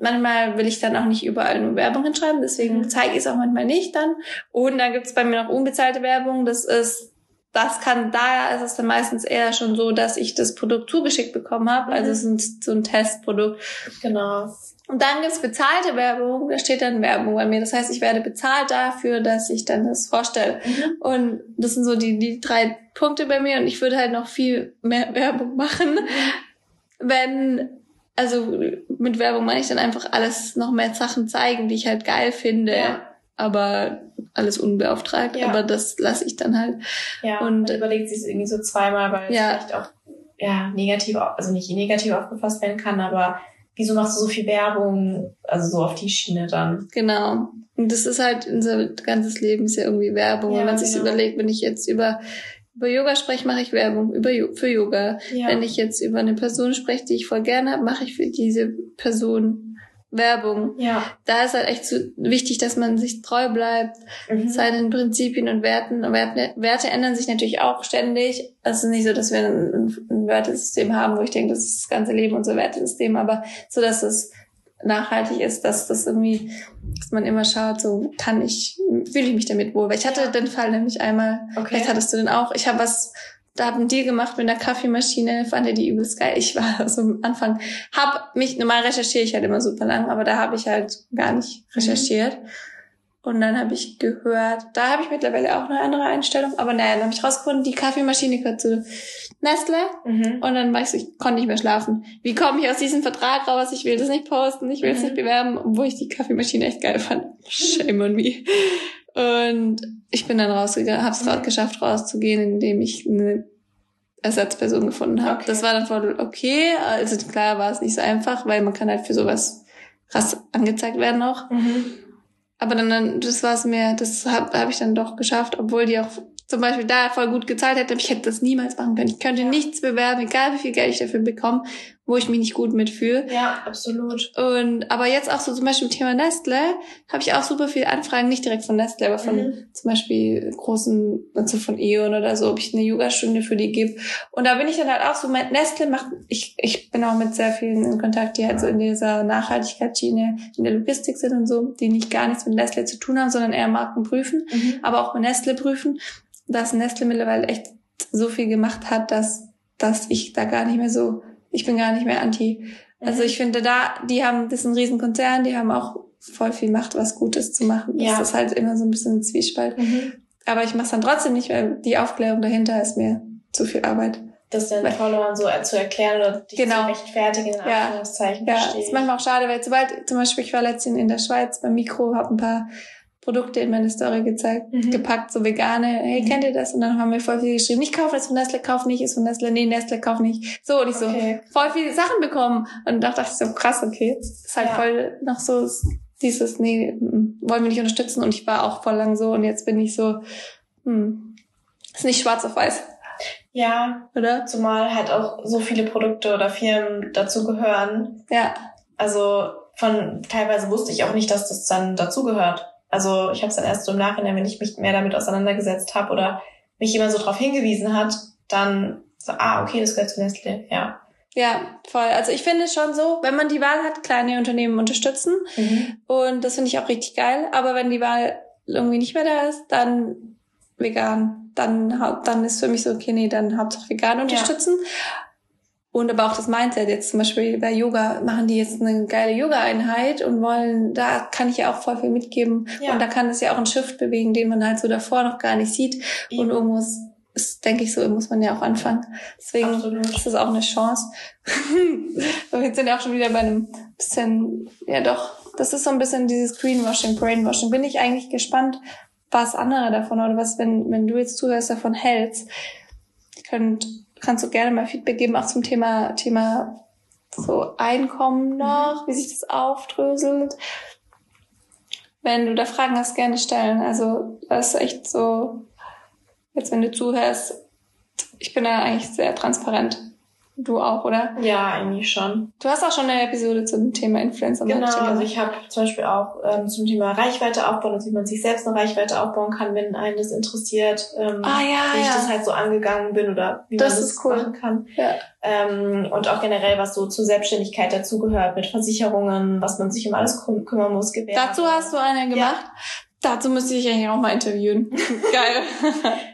manchmal will ich dann auch nicht überall nur Werbung hinschreiben, deswegen Mhm. zeige ich es auch manchmal nicht dann. Und dann gibt es bei mir noch unbezahlte Werbung. Das ist, das kann, da ist es dann meistens eher schon so, dass ich das Produkt zugeschickt bekommen habe. Also Mhm. es ist ein, so ein Testprodukt. Genau. Und dann gibt's bezahlte Werbung, da steht dann Werbung bei mir. Das heißt, ich werde bezahlt dafür, dass ich dann das vorstelle. Mhm. Und das sind so die, die drei Punkte bei mir und ich würde halt noch viel mehr Werbung [laughs] machen, wenn, also mit Werbung meine ich dann einfach alles noch mehr Sachen zeigen, die ich halt geil finde, Ja. aber alles unbeauftragt, Ja. aber das lasse ich dann halt. Ja, Und- überlegt sich es irgendwie so zweimal, weil es Ja. vielleicht auch ja, negativ, also nicht negativ aufgefasst werden kann, aber wieso machst du so viel Werbung, also so auf die Schiene dann? Genau. Und das ist halt, unser ganzes Leben ist ja irgendwie Werbung. Ja, wenn man sich genau. überlegt, wenn ich jetzt über, über Yoga spreche, mache ich Werbung über, für Yoga. Ja. Wenn ich jetzt über eine Person spreche, die ich voll gerne habe, mache ich für diese Person Werbung. ja. Da ist halt echt so wichtig, dass man sich treu bleibt, Mhm. seinen Prinzipien und Werten. Werte, Werte ändern sich natürlich auch ständig. Es ist nicht so, dass wir ein, ein Wertesystem haben, wo ich denke, das ist das ganze Leben unser Wertesystem, aber so, dass es nachhaltig ist, dass das irgendwie, dass man immer schaut, so kann ich, fühle ich mich damit wohl. Weil ich hatte den Fall nämlich einmal, Okay. vielleicht hattest du den auch, ich habe was, da hab einen Deal gemacht mit einer Kaffeemaschine, fand er die übelst geil. Ich war [laughs] so am Anfang, hab mich, normal recherchiere ich halt immer super lang, aber da habe ich halt gar nicht recherchiert. Und dann habe ich gehört, da habe ich mittlerweile auch eine andere Einstellung, aber naja, dann habe ich rausgefunden, die Kaffeemaschine gehört zu Nestle. Mhm. Und dann war ich so, ich konnte nicht mehr schlafen. Wie komme ich aus diesem Vertrag raus? Ich will das nicht posten, ich will es Mhm. nicht bewerben, obwohl ich die Kaffeemaschine echt geil fand. [laughs] Shame on me. Und ich bin dann rausgegangen, habe es Mhm. geschafft, rauszugehen, indem ich eine Ersatzperson gefunden habe. Okay. Das war dann voll okay. Also klar war es nicht so einfach, weil man kann halt für sowas krass angezeigt werden auch. Mhm. Aber dann, dann das war es mir, das habe hab ich dann doch geschafft, obwohl die auch zum Beispiel da voll gut gezahlt hätte. Ich hätte das niemals machen können. Ich könnte Ja. nichts bewerben, egal wie viel Geld ich dafür bekomme, wo ich mich nicht gut mitfühle. Ja, absolut. Und aber jetzt auch so zum Beispiel im Thema Nestle habe ich auch super viele Anfragen, nicht direkt von Nestle, aber von Mhm. zum Beispiel großen, also von E.ON oder so, ob ich eine Yogastunde für die gebe. Und da bin ich dann halt auch so, mein Nestle macht, ich, ich bin auch mit sehr vielen in Kontakt, die halt so in dieser Nachhaltigkeitsschiene, in der Logistik sind und so, die nicht gar nichts mit Nestle zu tun haben, sondern eher Marken prüfen, Mhm. aber auch mit Nestle prüfen, dass Nestle mittlerweile echt so viel gemacht hat, dass, dass ich da gar nicht mehr so, ich bin gar nicht mehr anti. Also Mhm. ich finde da, die haben, das ist ein Riesenkonzern, die haben auch voll viel Macht, was Gutes zu machen. Ja. Das ist halt immer so ein bisschen ein Zwiespalt. Mhm. Aber ich mache es dann trotzdem nicht, weil die Aufklärung dahinter ist mir zu viel Arbeit. Das den Followern so zu erklären oder dich Genau. zu rechtfertigen, in Ja. Anführungszeichen, Ja, verstehe ist manchmal auch schade, weil sobald, zum Beispiel, ich war letztens in der Schweiz beim Mikro, habe ein paar Produkte in meine Story gezeigt, Mhm. gepackt, so vegane, hey, Mhm. kennt ihr das? Und dann haben wir voll viel geschrieben, ich kaufe das von Nestle, kauf nicht, ist von Nestle, nee, Nestle, kauf nicht. So, und ich so, Okay. voll viele Sachen bekommen. Und da dachte ich so, krass, okay. Ist halt Ja. voll noch so dieses, nee, wollen wir nicht unterstützen. Und ich war auch voll lang so und jetzt bin ich so, hm, ist nicht schwarz auf weiß, Ja, oder? zumal halt auch so viele Produkte oder Firmen dazu gehören. Ja, Also von teilweise wusste ich auch nicht, dass das dann dazugehört. Also ich habe es dann erst so im Nachhinein, wenn ich mich mehr damit auseinandergesetzt habe oder mich jemand so darauf hingewiesen hat, dann so, ah, okay, das gehört zu Nestle, ja. ja, voll. Also ich finde schon so, wenn man die Wahl hat, kleine Unternehmen unterstützen. Und das finde ich auch richtig geil. Aber wenn die Wahl irgendwie nicht mehr da ist, dann vegan. Dann, dann ist für mich so, okay, nee, dann Hauptsache vegan unterstützen. Und aber auch das Mindset jetzt zum Beispiel bei Yoga machen die jetzt eine geile Yoga-Einheit und wollen, da kann ich ja auch voll viel mitgeben. Ja. Und da kann es ja auch einen Shift bewegen, den man halt so davor noch gar nicht sieht. Und irgendwo ist, ist, denke ich so, muss man ja auch anfangen. Deswegen Absolut. ist das auch eine Chance. [laughs] Aber jetzt sind wir auch schon wieder bei einem bisschen, ja doch, das ist so ein bisschen dieses Greenwashing, Brainwashing. Bin ich eigentlich gespannt, was andere davon oder was, wenn, wenn du jetzt zuhörst, davon hältst. Könnt, kannst du gerne mal Feedback geben, auch zum Thema, Thema so Einkommen noch, wie sich das aufdröselt. Wenn du da Fragen hast, gerne stellen. Also, das ist echt so, jetzt wenn du zuhörst, ich bin da eigentlich sehr transparent. Du auch, oder? Ja, eigentlich schon. Du hast auch schon eine Episode zum Thema Influencer Genau, Marketing. also ich habe zum Beispiel auch ähm, zum Thema Reichweite aufbauen, also wie man sich selbst eine Reichweite aufbauen kann, wenn einen das interessiert, ähm, Ah, ja, wie ich ja. das halt so angegangen bin oder wie Das man das ist cool. machen kann. Ja. Ähm, und auch generell, was so zur Selbstständigkeit dazugehört, mit Versicherungen, was man sich um alles küm kümmern muss. Gewerbe. Dazu hast du eine gemacht. Dazu müsste ich eigentlich auch mal interviewen. [laughs] Geil.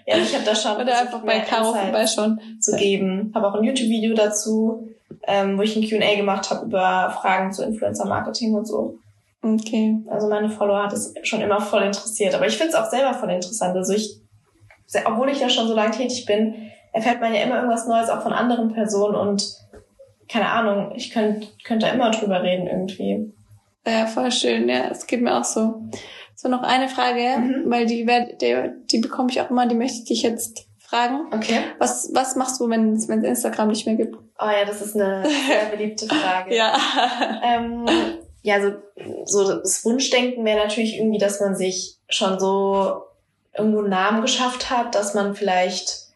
Ja, ich habe da schon Oder einfach bei Caro vorbeischauen. zu geben. Habe auch ein YouTube-Video dazu, ähm, wo ich ein Q&A gemacht habe über Fragen zu Influencer-Marketing und so. Okay. Also meine Follower hat es schon immer voll interessiert. Aber ich finde es auch selber voll interessant. Also ich, obwohl ich ja schon so lange tätig bin, erfährt man ja immer irgendwas Neues auch von anderen Personen und keine Ahnung, ich könnte könnt da immer drüber reden irgendwie. Ja, voll schön. Ja, es geht mir auch so. So, noch eine Frage, Mhm. weil die, die, die bekomme ich auch immer, die möchte ich dich jetzt fragen. Okay. Was, was machst du, wenn es wenn es Instagram nicht mehr gibt? Oh ja, das ist eine sehr beliebte [laughs] Frage. Ja. Ähm, ja, so, so das Wunschdenken wäre natürlich irgendwie, dass man sich schon so irgendwo einen Namen geschafft hat, dass man vielleicht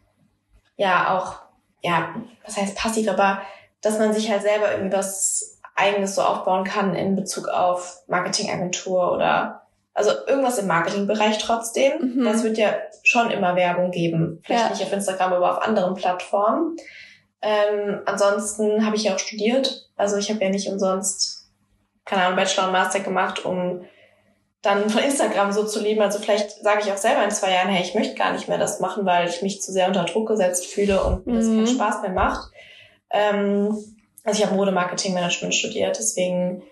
ja auch, ja, was heißt passiv, aber dass man sich halt selber irgendwie was eigenes so aufbauen kann in Bezug auf Marketingagentur oder also irgendwas im Marketingbereich trotzdem. Mhm. Das wird ja schon immer Werbung geben. Vielleicht Ja. nicht auf Instagram, aber auf anderen Plattformen. Ähm, ansonsten habe ich ja auch studiert. Also ich habe ja nicht umsonst, keine Ahnung, Bachelor und Master gemacht, um dann von Instagram so zu leben. Also vielleicht sage ich auch selber in zwei Jahren, hey, ich möchte gar nicht mehr das machen, weil ich mich zu sehr unter Druck gesetzt fühle und mir das Mhm. keinen Spaß mehr macht. Ähm, also ich habe Mode-Marketing-Management studiert, deswegen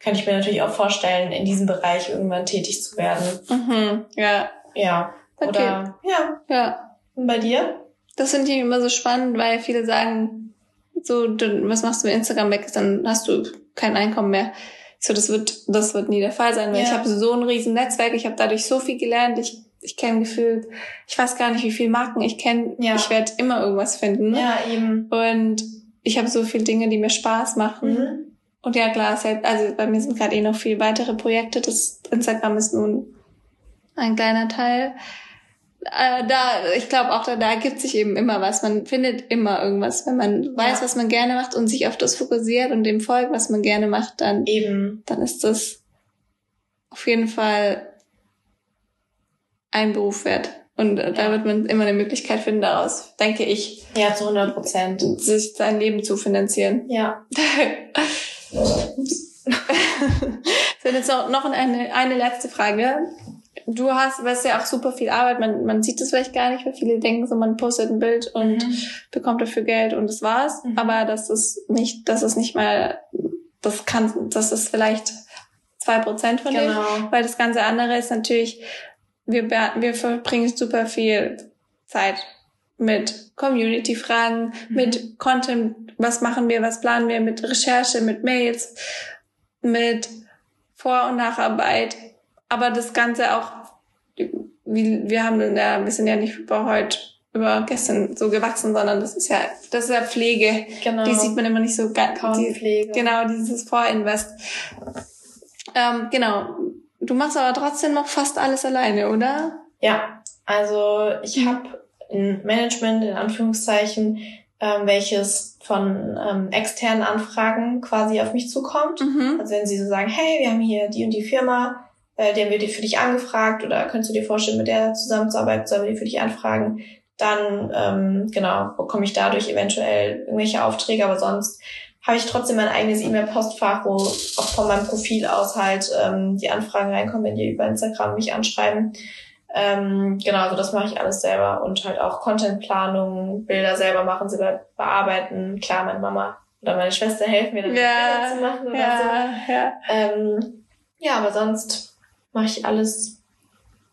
könnte ich mir natürlich auch vorstellen, in diesem Bereich irgendwann tätig zu werden. Mhm. Ja. Ja. Okay. Oder ja. Ja. Und bei dir? Das finde ich immer so spannend, weil viele sagen, so, du, was machst du, wenn Instagram weg ist, dann hast du kein Einkommen mehr. So, das wird, das wird nie der Fall sein, weil Ja. ich habe so ein riesen Netzwerk, ich habe dadurch so viel gelernt, ich, ich kenne gefühlt, ich weiß gar nicht, wie viele Marken ich kenne. Ja. Ich werde immer irgendwas finden. Ja, eben. Und ich habe so viele Dinge, die mir Spaß machen. Mhm. Und ja, klar, also bei mir sind gerade eh noch viel weitere Projekte. Das Instagram ist nun ein kleiner Teil. Äh, da, ich glaube auch, da, da ergibt sich eben immer was. Man findet immer irgendwas. Wenn man weiß, was man gerne macht und sich auf das fokussiert und dem folgt, was man gerne macht, dann, Eben. dann ist das auf jeden Fall ein Beruf wert. Und äh, da Ja. wird man immer eine Möglichkeit finden, daraus, denke ich, Ja, zu 100 Prozent. sich sein Leben zu finanzieren. Ja. [laughs] So, [laughs] jetzt noch, noch eine, eine letzte Frage. Du hast, weißt ja auch super viel Arbeit. Man, man sieht es vielleicht gar nicht, weil viele denken so, man postet ein Bild und bekommt dafür Geld und das war's. Mhm. Aber das ist nicht, das ist nicht mal, das kann, das ist vielleicht zwei Prozent von dem. Genau. Weil das ganze andere ist natürlich, wir, wir verbringen super viel Zeit mit Community-Fragen, Mhm. mit Content, was machen wir, was planen wir, mit Recherche, mit Mails, mit Vor- und Nacharbeit. Aber das Ganze auch, wie, wir haben ja, wir sind ja nicht über heute, über gestern so gewachsen, sondern das ist ja, das ist ja Pflege. Genau. Die sieht man immer nicht so ganz. kaum die- Pflege. Genau, dieses Vorinvest. Ähm, genau. Du machst aber trotzdem noch fast alles alleine, oder? Ja, also ich habe ein Management in Anführungszeichen, ähm, welches von ähm, externen Anfragen quasi auf mich zukommt. Mhm. Also wenn sie so sagen, hey, wir haben hier die und die Firma, äh, die haben wir dir für dich angefragt oder könntest du dir vorstellen, mit der zusammenzuarbeiten, sollen wir die für dich anfragen, dann ähm, genau bekomme ich dadurch eventuell irgendwelche Aufträge, aber sonst habe ich trotzdem mein eigenes E-Mail-Postfach, wo auch von meinem Profil aus halt ähm, die Anfragen reinkommen, wenn die über Instagram mich anschreiben. Ähm, genau, also das mache ich alles selber und halt auch Contentplanung, Bilder selber machen, sie be- bearbeiten. Klar, meine Mama oder meine Schwester [laughs] helfen mir dann Ja, Bilder zu machen oder so. Ja, ja. Ähm, ja, aber sonst mache ich alles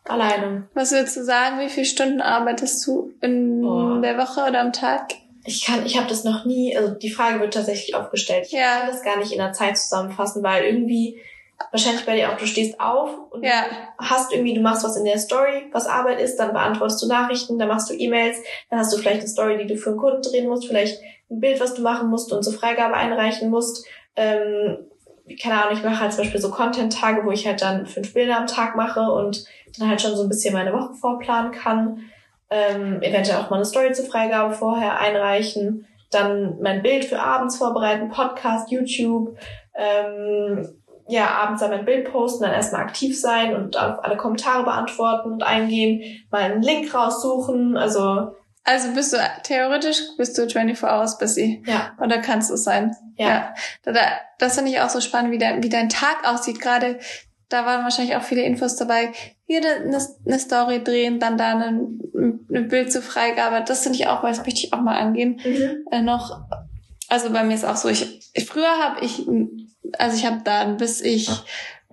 alleine. Was würdest du sagen, wie viele Stunden arbeitest du in Boah. der Woche oder am Tag? Ich kann, ich habe das noch nie, also die Frage wird tatsächlich aufgestellt. Ich Ja. kann das gar nicht in der Zeit zusammenfassen, weil irgendwie, wahrscheinlich bei dir auch, du stehst auf und Ja. hast irgendwie, du machst was in der Story, was Arbeit ist, dann beantwortest du Nachrichten, dann machst du E-Mails, dann hast du vielleicht eine Story, die du für einen Kunden drehen musst, vielleicht ein Bild, was du machen musst und zur Freigabe einreichen musst. Ähm, keine Ahnung, ich mache halt zum Beispiel so Content-Tage, wo ich halt dann fünf Bilder am Tag mache und dann halt schon so ein bisschen meine Woche vorplanen kann. Ähm, eventuell auch mal eine Story zur Freigabe vorher einreichen. dann mein Bild für abends vorbereiten, Podcast, YouTube, ähm, ja, abends dann mein Bild posten, dann erstmal aktiv sein und auf alle Kommentare beantworten und eingehen, mal einen Link raussuchen, also Also bist du theoretisch bist du 24 Hours busy. ja, Oder kannst du es sein? Ja. Da, das finde ich auch so spannend, wie, dein wie dein Tag aussieht. Gerade da waren wahrscheinlich auch viele Infos dabei. Hier eine, eine Story drehen, dann da ein, ein Bild zur Freigabe. Das finde ich auch, weil das möchte ich auch mal angehen. mhm. Äh, noch, also bei mir ist auch so, ich früher habe ich, also ich habe dann, bis ich,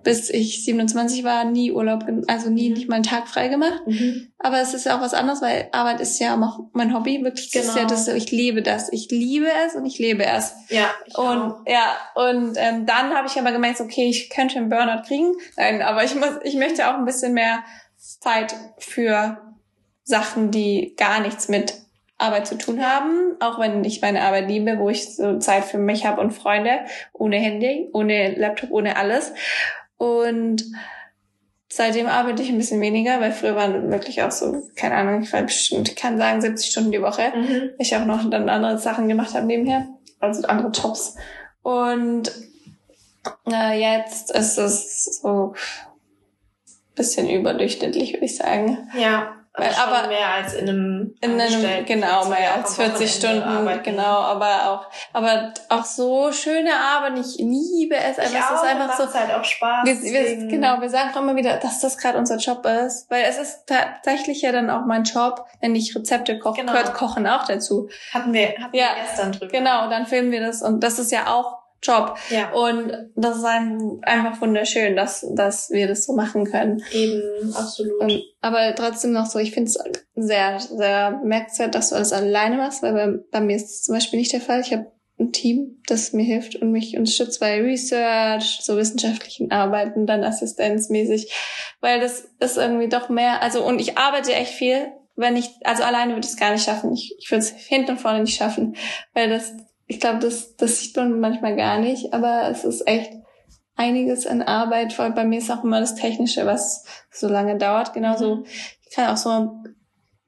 bis ich 27 war, nie Urlaub, also nie Mhm. nicht mal einen Tag frei gemacht. Mhm. Aber es ist ja auch was anderes, weil Arbeit ist ja auch mein Hobby. Wirklich, das ist ja Genau. das, ich liebe das. Ich liebe es und ich lebe es. ja, ich Und auch. ja, und ähm, dann habe ich aber gemerkt, okay, ich könnte einen Burnout kriegen. Nein, aber ich muss, ich möchte auch ein bisschen mehr Zeit für Sachen, die gar nichts mit Arbeit zu tun haben, auch wenn ich meine Arbeit liebe, wo ich so Zeit für mich habe und Freunde, ohne Handy, ohne Laptop, ohne alles. Und seitdem arbeite ich ein bisschen weniger, weil früher waren wirklich auch so, keine Ahnung, ich war bestimmt, kann sagen 70 Stunden die Woche Mhm. ich auch noch dann andere Sachen gemacht habe nebenher, also andere Jobs. Und äh, jetzt ist es so bisschen überdurchschnittlich, würde ich sagen. Ja, also schon aber- mehr als in einem In einem, genau, mehr als am 40 Wochenende Stunden, arbeiten. genau, aber auch, aber auch so schöne Arbeit, ich liebe es, Ich einfach, es auch, ist einfach so, halt auch Spaß. wir, wir, genau, wir sagen auch immer wieder, dass das gerade unser Job ist, weil es ist tatsächlich ja dann auch mein Job, wenn ich Rezepte koche, Genau. gehört Kochen auch dazu. Hatten wir, hatten Ja, wir gestern drüber. Genau, dann filmen wir das und das ist ja auch Job. Ja, Und das ist ein, einfach wunderschön, dass, dass wir das so machen können. eben, absolut. Und, aber trotzdem noch so, ich finde es sehr, sehr bemerkenswert, dass du alles alleine machst, weil bei, bei mir ist es zum Beispiel nicht der Fall. Ich habe ein Team, das mir hilft und mich unterstützt bei Research, so wissenschaftlichen Arbeiten, dann assistenzmäßig, weil das ist irgendwie doch mehr, also und ich arbeite echt viel, wenn ich, also alleine würde ich es gar nicht schaffen. Ich, ich würde es hinten und vorne nicht schaffen, weil das, ich glaube, das, das sieht man manchmal gar nicht, aber es ist echt einiges an Arbeit, weil bei mir ist auch immer das Technische, was so lange dauert. Genauso, Mhm. ich kann auch so,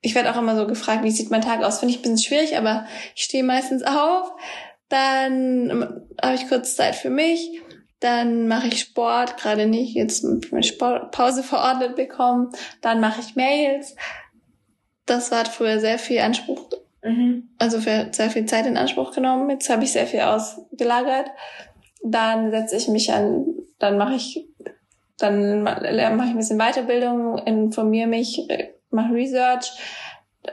ich werde auch immer so gefragt, wie sieht mein Tag aus? Finde ich ein bisschen schwierig, aber ich stehe meistens auf, dann habe ich kurz Zeit für mich, dann mache ich Sport, gerade nicht, jetzt meine Sportpause verordnet bekommen, dann mache ich Mails. Das hat früher sehr viel Anspruch Mhm. also für sehr viel Zeit in Anspruch genommen. Jetzt habe ich sehr viel ausgelagert. Dann setze ich mich an, dann mache ich, dann ma- mache ich ein bisschen Weiterbildung, informiere mich, äh, mache Research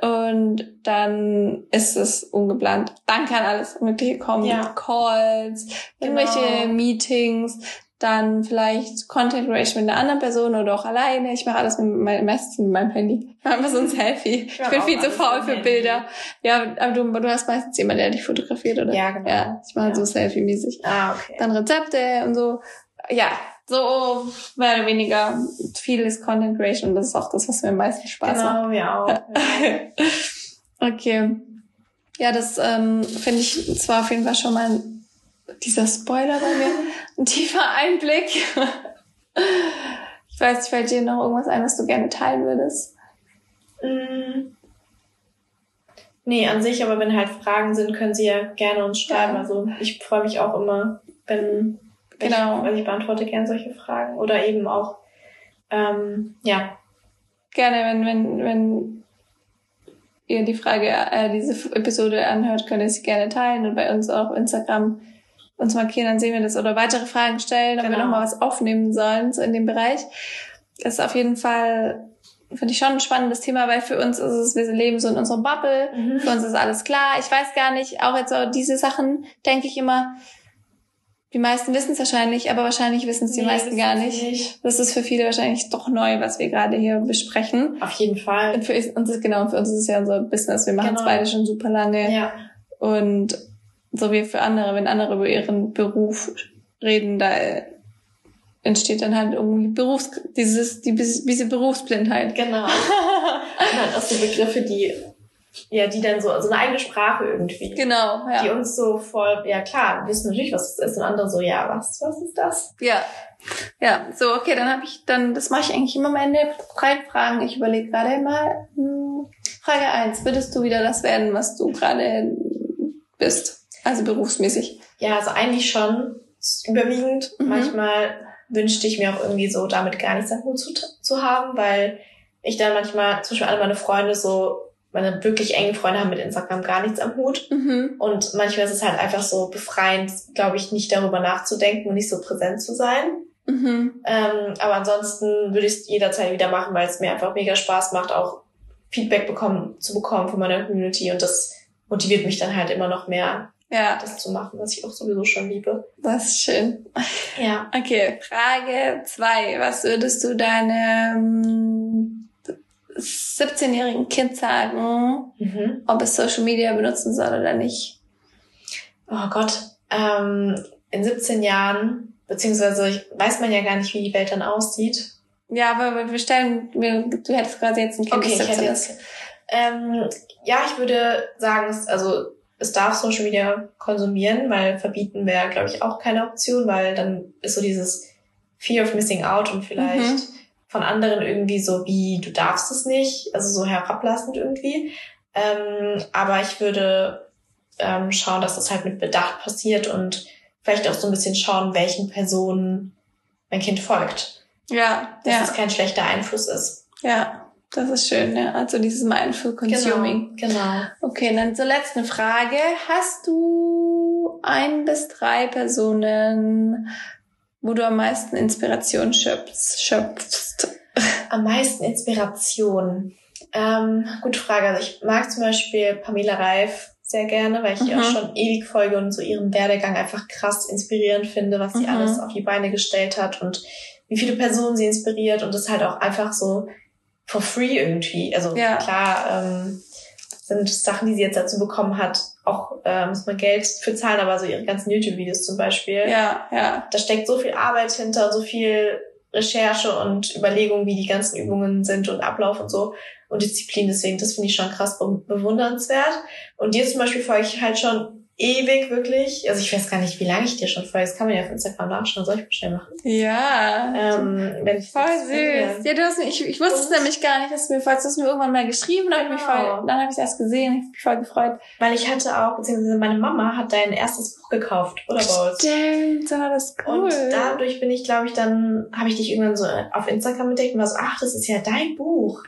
und dann ist es ungeplant. Dann kann alles Mögliche kommen. Ja. Calls, irgendwelche Genau. Meetings, dann vielleicht Content Creation mit einer anderen Person oder auch alleine. Ich mache alles mit meinem, meistens mit meinem Handy. Ich mache immer so ein Selfie. Ich, bin viel zu faul für Handy. Bilder. Ja, aber du, du hast meistens jemanden, der dich fotografiert, oder? Ja, genau. Ja, ich mache Ja. so Selfie-mäßig. Ah, okay. Dann Rezepte und so. Ja, so mehr oder weniger viel ist Content Creation und das ist auch das, was mir am meisten Spaß macht. genau, wir auch. [laughs] Ja. okay. Ja, das ähm, finde ich zwar auf jeden Fall schon mal dieser Spoiler bei mir, ein tiefer Einblick. ich weiß nicht, fällt dir noch irgendwas ein, was du gerne teilen würdest? Mm. Nee, an sich, aber wenn halt Fragen sind, können Sie ja gerne uns schreiben. Ja. Also ich freue mich auch immer, wenn, wenn Genau. ich, weil ich beantworte gerne solche Fragen. Oder eben auch, ähm, ja, Gerne, wenn, wenn, wenn ihr die Frage, äh, diese Episode anhört, könnt ihr sie gerne teilen und bei uns auch auf Instagram uns markieren, dann sehen wir das oder weitere Fragen stellen, ob wir Genau. nochmal was aufnehmen sollen, so in dem Bereich. Das ist auf jeden Fall, finde ich schon ein spannendes Thema, weil für uns ist es, wir leben so in unserer Bubble, Mhm. für uns ist alles klar. Ich weiß gar nicht, auch jetzt so diese Sachen, denke ich immer, die meisten wissen es wahrscheinlich, aber wahrscheinlich wissen es die Nee, meisten gar nicht. nicht. Das ist für viele wahrscheinlich doch neu, was wir gerade hier besprechen. auf jeden Fall. Und für uns ist genau, für uns ist es ja unser Business. Wir machen es Genau. beide schon super lange. Ja, Und so wie für andere, wenn andere über ihren Beruf reden, da entsteht dann halt irgendwie Berufs, dieses, die, diese Berufsblindheit. genau. Und halt auch so Begriffe, die, ja, die dann so, so eine eigene Sprache irgendwie. Genau, Die ja. uns so voll, ja klar, wissen natürlich, was es ist. Und andere so, ja, was, was ist das? Ja. Ja, so, okay, dann habe ich dann, das mache ich eigentlich immer am Ende, drei Fragen. Ich überlege gerade mal, hm, Frage eins würdest du wieder das werden, was du gerade bist? Also berufsmäßig. Ja, also eigentlich schon überwiegend. Mhm. Manchmal wünschte ich mir auch irgendwie so, damit gar nichts am Hut zu, zu haben, weil ich dann manchmal, zum Beispiel alle meine Freunde so, meine wirklich engen Freunde haben mit Instagram gar nichts am Hut. Mhm. Und manchmal ist es halt einfach so befreiend, glaube ich, nicht darüber nachzudenken und nicht so präsent zu sein. Mhm. Ähm, aber ansonsten würde ich es jederzeit wieder machen, weil es mir einfach mega Spaß macht, auch Feedback bekommen, zu bekommen von meiner Community. Und das motiviert mich dann halt immer noch mehr, Ja, das zu machen, was ich auch sowieso schon liebe. das ist schön. Ja. Okay, Frage zwei. Was würdest du deinem 17-jährigen Kind sagen, Mhm. ob es Social Media benutzen soll oder nicht? Oh Gott. Ähm, in 17 Jahren, beziehungsweise ich, weiß man ja gar nicht, wie die Welt dann aussieht. Ja, aber wir stellen, wir, du hättest quasi jetzt ein Kind, Okay, ich hätte 17 jetzt. Ähm, ja, ich würde sagen, also es darf Social Media konsumieren, weil verbieten wäre, glaube ich, auch keine Option, weil dann ist so dieses Fear of Missing Out und vielleicht Mhm. von anderen irgendwie so wie du darfst es nicht, also so herablassend irgendwie. Ähm, aber ich würde ähm, schauen, dass das halt mit Bedacht passiert und vielleicht auch so ein bisschen schauen, welchen Personen mein Kind folgt. Ja, Dass ja, es kein schlechter Einfluss ist. ja. Das ist schön, ja. Also dieses Mindful Consuming. Genau. genau. Okay, dann zur letzten Frage. Hast du ein bis drei Personen, wo du am meisten Inspiration schöpfst? schöpfst? Am meisten Inspiration. Ähm, gute Frage. Also ich mag zum Beispiel Pamela Reif sehr gerne, weil ich ihr Mhm. auch schon ewig folge und so ihren Werdegang einfach krass inspirierend finde, was sie Mhm. alles auf die Beine gestellt hat und wie viele Personen sie inspiriert und das halt auch einfach so for free irgendwie. Also Ja. klar ähm, sind Sachen, die sie jetzt dazu bekommen hat, auch äh, muss man Geld für zahlen, aber so ihre ganzen YouTube-Videos zum Beispiel Ja, ja. da steckt so viel Arbeit hinter, so viel Recherche und Überlegung, wie die ganzen Übungen sind und Ablauf und so und Disziplin. Deswegen, das finde ich schon krass be bewundernswert. Und dir zum Beispiel folge ich halt schon ewig wirklich. Also ich weiß gar nicht, wie lange ich dir schon folge. Das kann man ja auf Instagram nachschauen. Soll ich schnell machen? Ja. Ähm, wenn ich Voll süß. Ja, du hast mich, ich, ich wusste es nämlich gar nicht, dass du mir folgst. Du hast mir irgendwann mal geschrieben, dann habe ich mich Genau. voll, dann habe ich es erst gesehen, ich mich voll gefreut. Weil ich hatte auch, beziehungsweise meine Mama hat dein erstes Buch gekauft, oder Bowls? Stimmt, ah, das ist cool. Und dadurch bin ich, glaube ich, dann habe ich dich irgendwann so auf Instagram entdeckt und war so, ach, das ist ja dein Buch.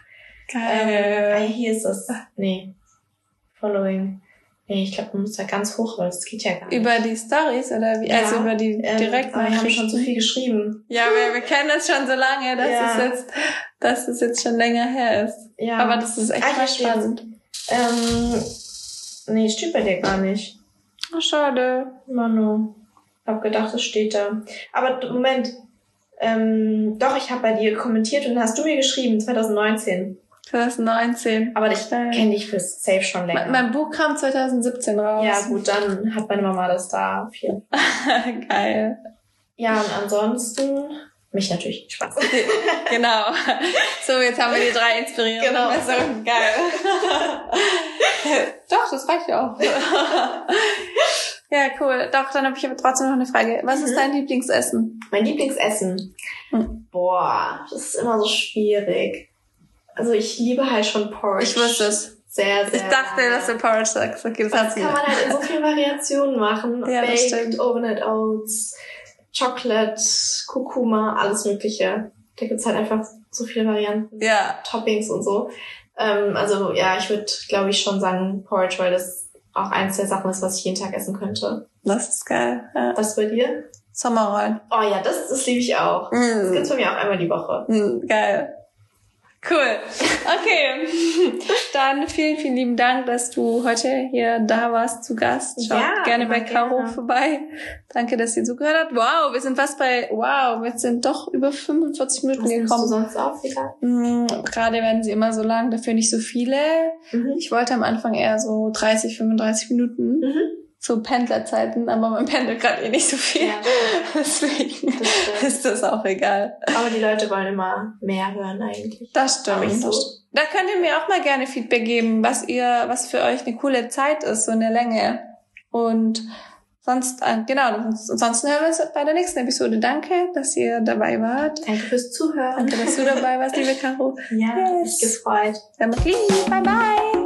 Ähm, Geil. hier ist es. Nee. Following. Nee, ich glaube, man muss da ganz hoch, weil das geht ja gar nicht. über die Stories oder wie? Ja, also über die ähm, direkt aber wir haben schon so viel geschrieben. Ja, wir, wir kennen das schon so lange, dass Ja. es jetzt, dass es jetzt schon länger her ist. Ja. Aber das ist echt Ah, mal steht's. spannend. ähm, nee, steht bei dir gar nicht. Oh, schade. Manu. Hab gedacht, es steht da. Aber Moment. Ähm, doch, ich habe bei dir kommentiert und hast du mir geschrieben, 2019. 2019. Aber ich kenne dich fürs Safe schon länger. Mein, mein Buch kam 2017 raus. ja, gut, dann hat meine Mama das da. auf jeden [laughs] Fall. Geil. Ja, und ansonsten mich natürlich. Spaß. [laughs] Genau. So, jetzt haben wir die drei inspirierenden Genau. Personen. Geil. [laughs] Doch, das reicht ja auch. Ja, cool. Doch, dann habe ich aber trotzdem noch eine Frage. Was ist Mhm. dein Lieblingsessen? Mein Lieblingsessen. Hm. Boah, das ist immer so schwierig. Also ich liebe halt schon Porridge. Ich wusste es. Sehr, sehr. Ich dachte, lange. dass du Porridge sagst. Okay, das Das kann man halt in so vielen Variationen machen. Ja, das Baked, stimmt. Overnight Oats, Chocolate, Kurkuma, alles mögliche. Da gibt's halt einfach so viele Varianten. Ja, Toppings und so. Ähm, also ja, ich würde, glaube ich, schon sagen Porridge, weil das auch eins der Sachen ist, was ich jeden Tag essen könnte. das ist geil. Ja. Was bei dir? Sommerrollen. Oh ja, das, das liebe ich auch. Das Mm. gibt's bei mir auch einmal die Woche. Mm, geil. Cool. Okay. Dann vielen, vielen lieben Dank, dass du heute hier da warst zu Gast. Schaut Ja, gerne bei Caro gerne. vorbei. Danke, dass ihr zugehört habt. Wow, wir sind fast bei, wow, wir sind doch über 45 Minuten Was nimmst du gekommen. sonst auf wieder? Mm, Gerade werden sie immer so lang, dafür nicht so viele. Mhm. Ich wollte am Anfang eher so 30, 35 Minuten. Mhm. So Pendlerzeiten, aber man pendelt gerade eh nicht so viel. Ja, [laughs] Deswegen das ist das auch egal. Aber die Leute wollen immer mehr hören eigentlich. Das stimmt. so. Da könnt ihr mir auch mal gerne Feedback geben, was ihr, was für euch eine coole Zeit ist, so eine Länge. Und sonst, äh, genau, ansonsten hören wir uns bei der nächsten Episode. Danke, dass ihr dabei wart. Danke fürs Zuhören. Danke, dass du dabei warst, liebe Caro. [laughs] Ja, Yes. mich gefreut. Dann Bye bye.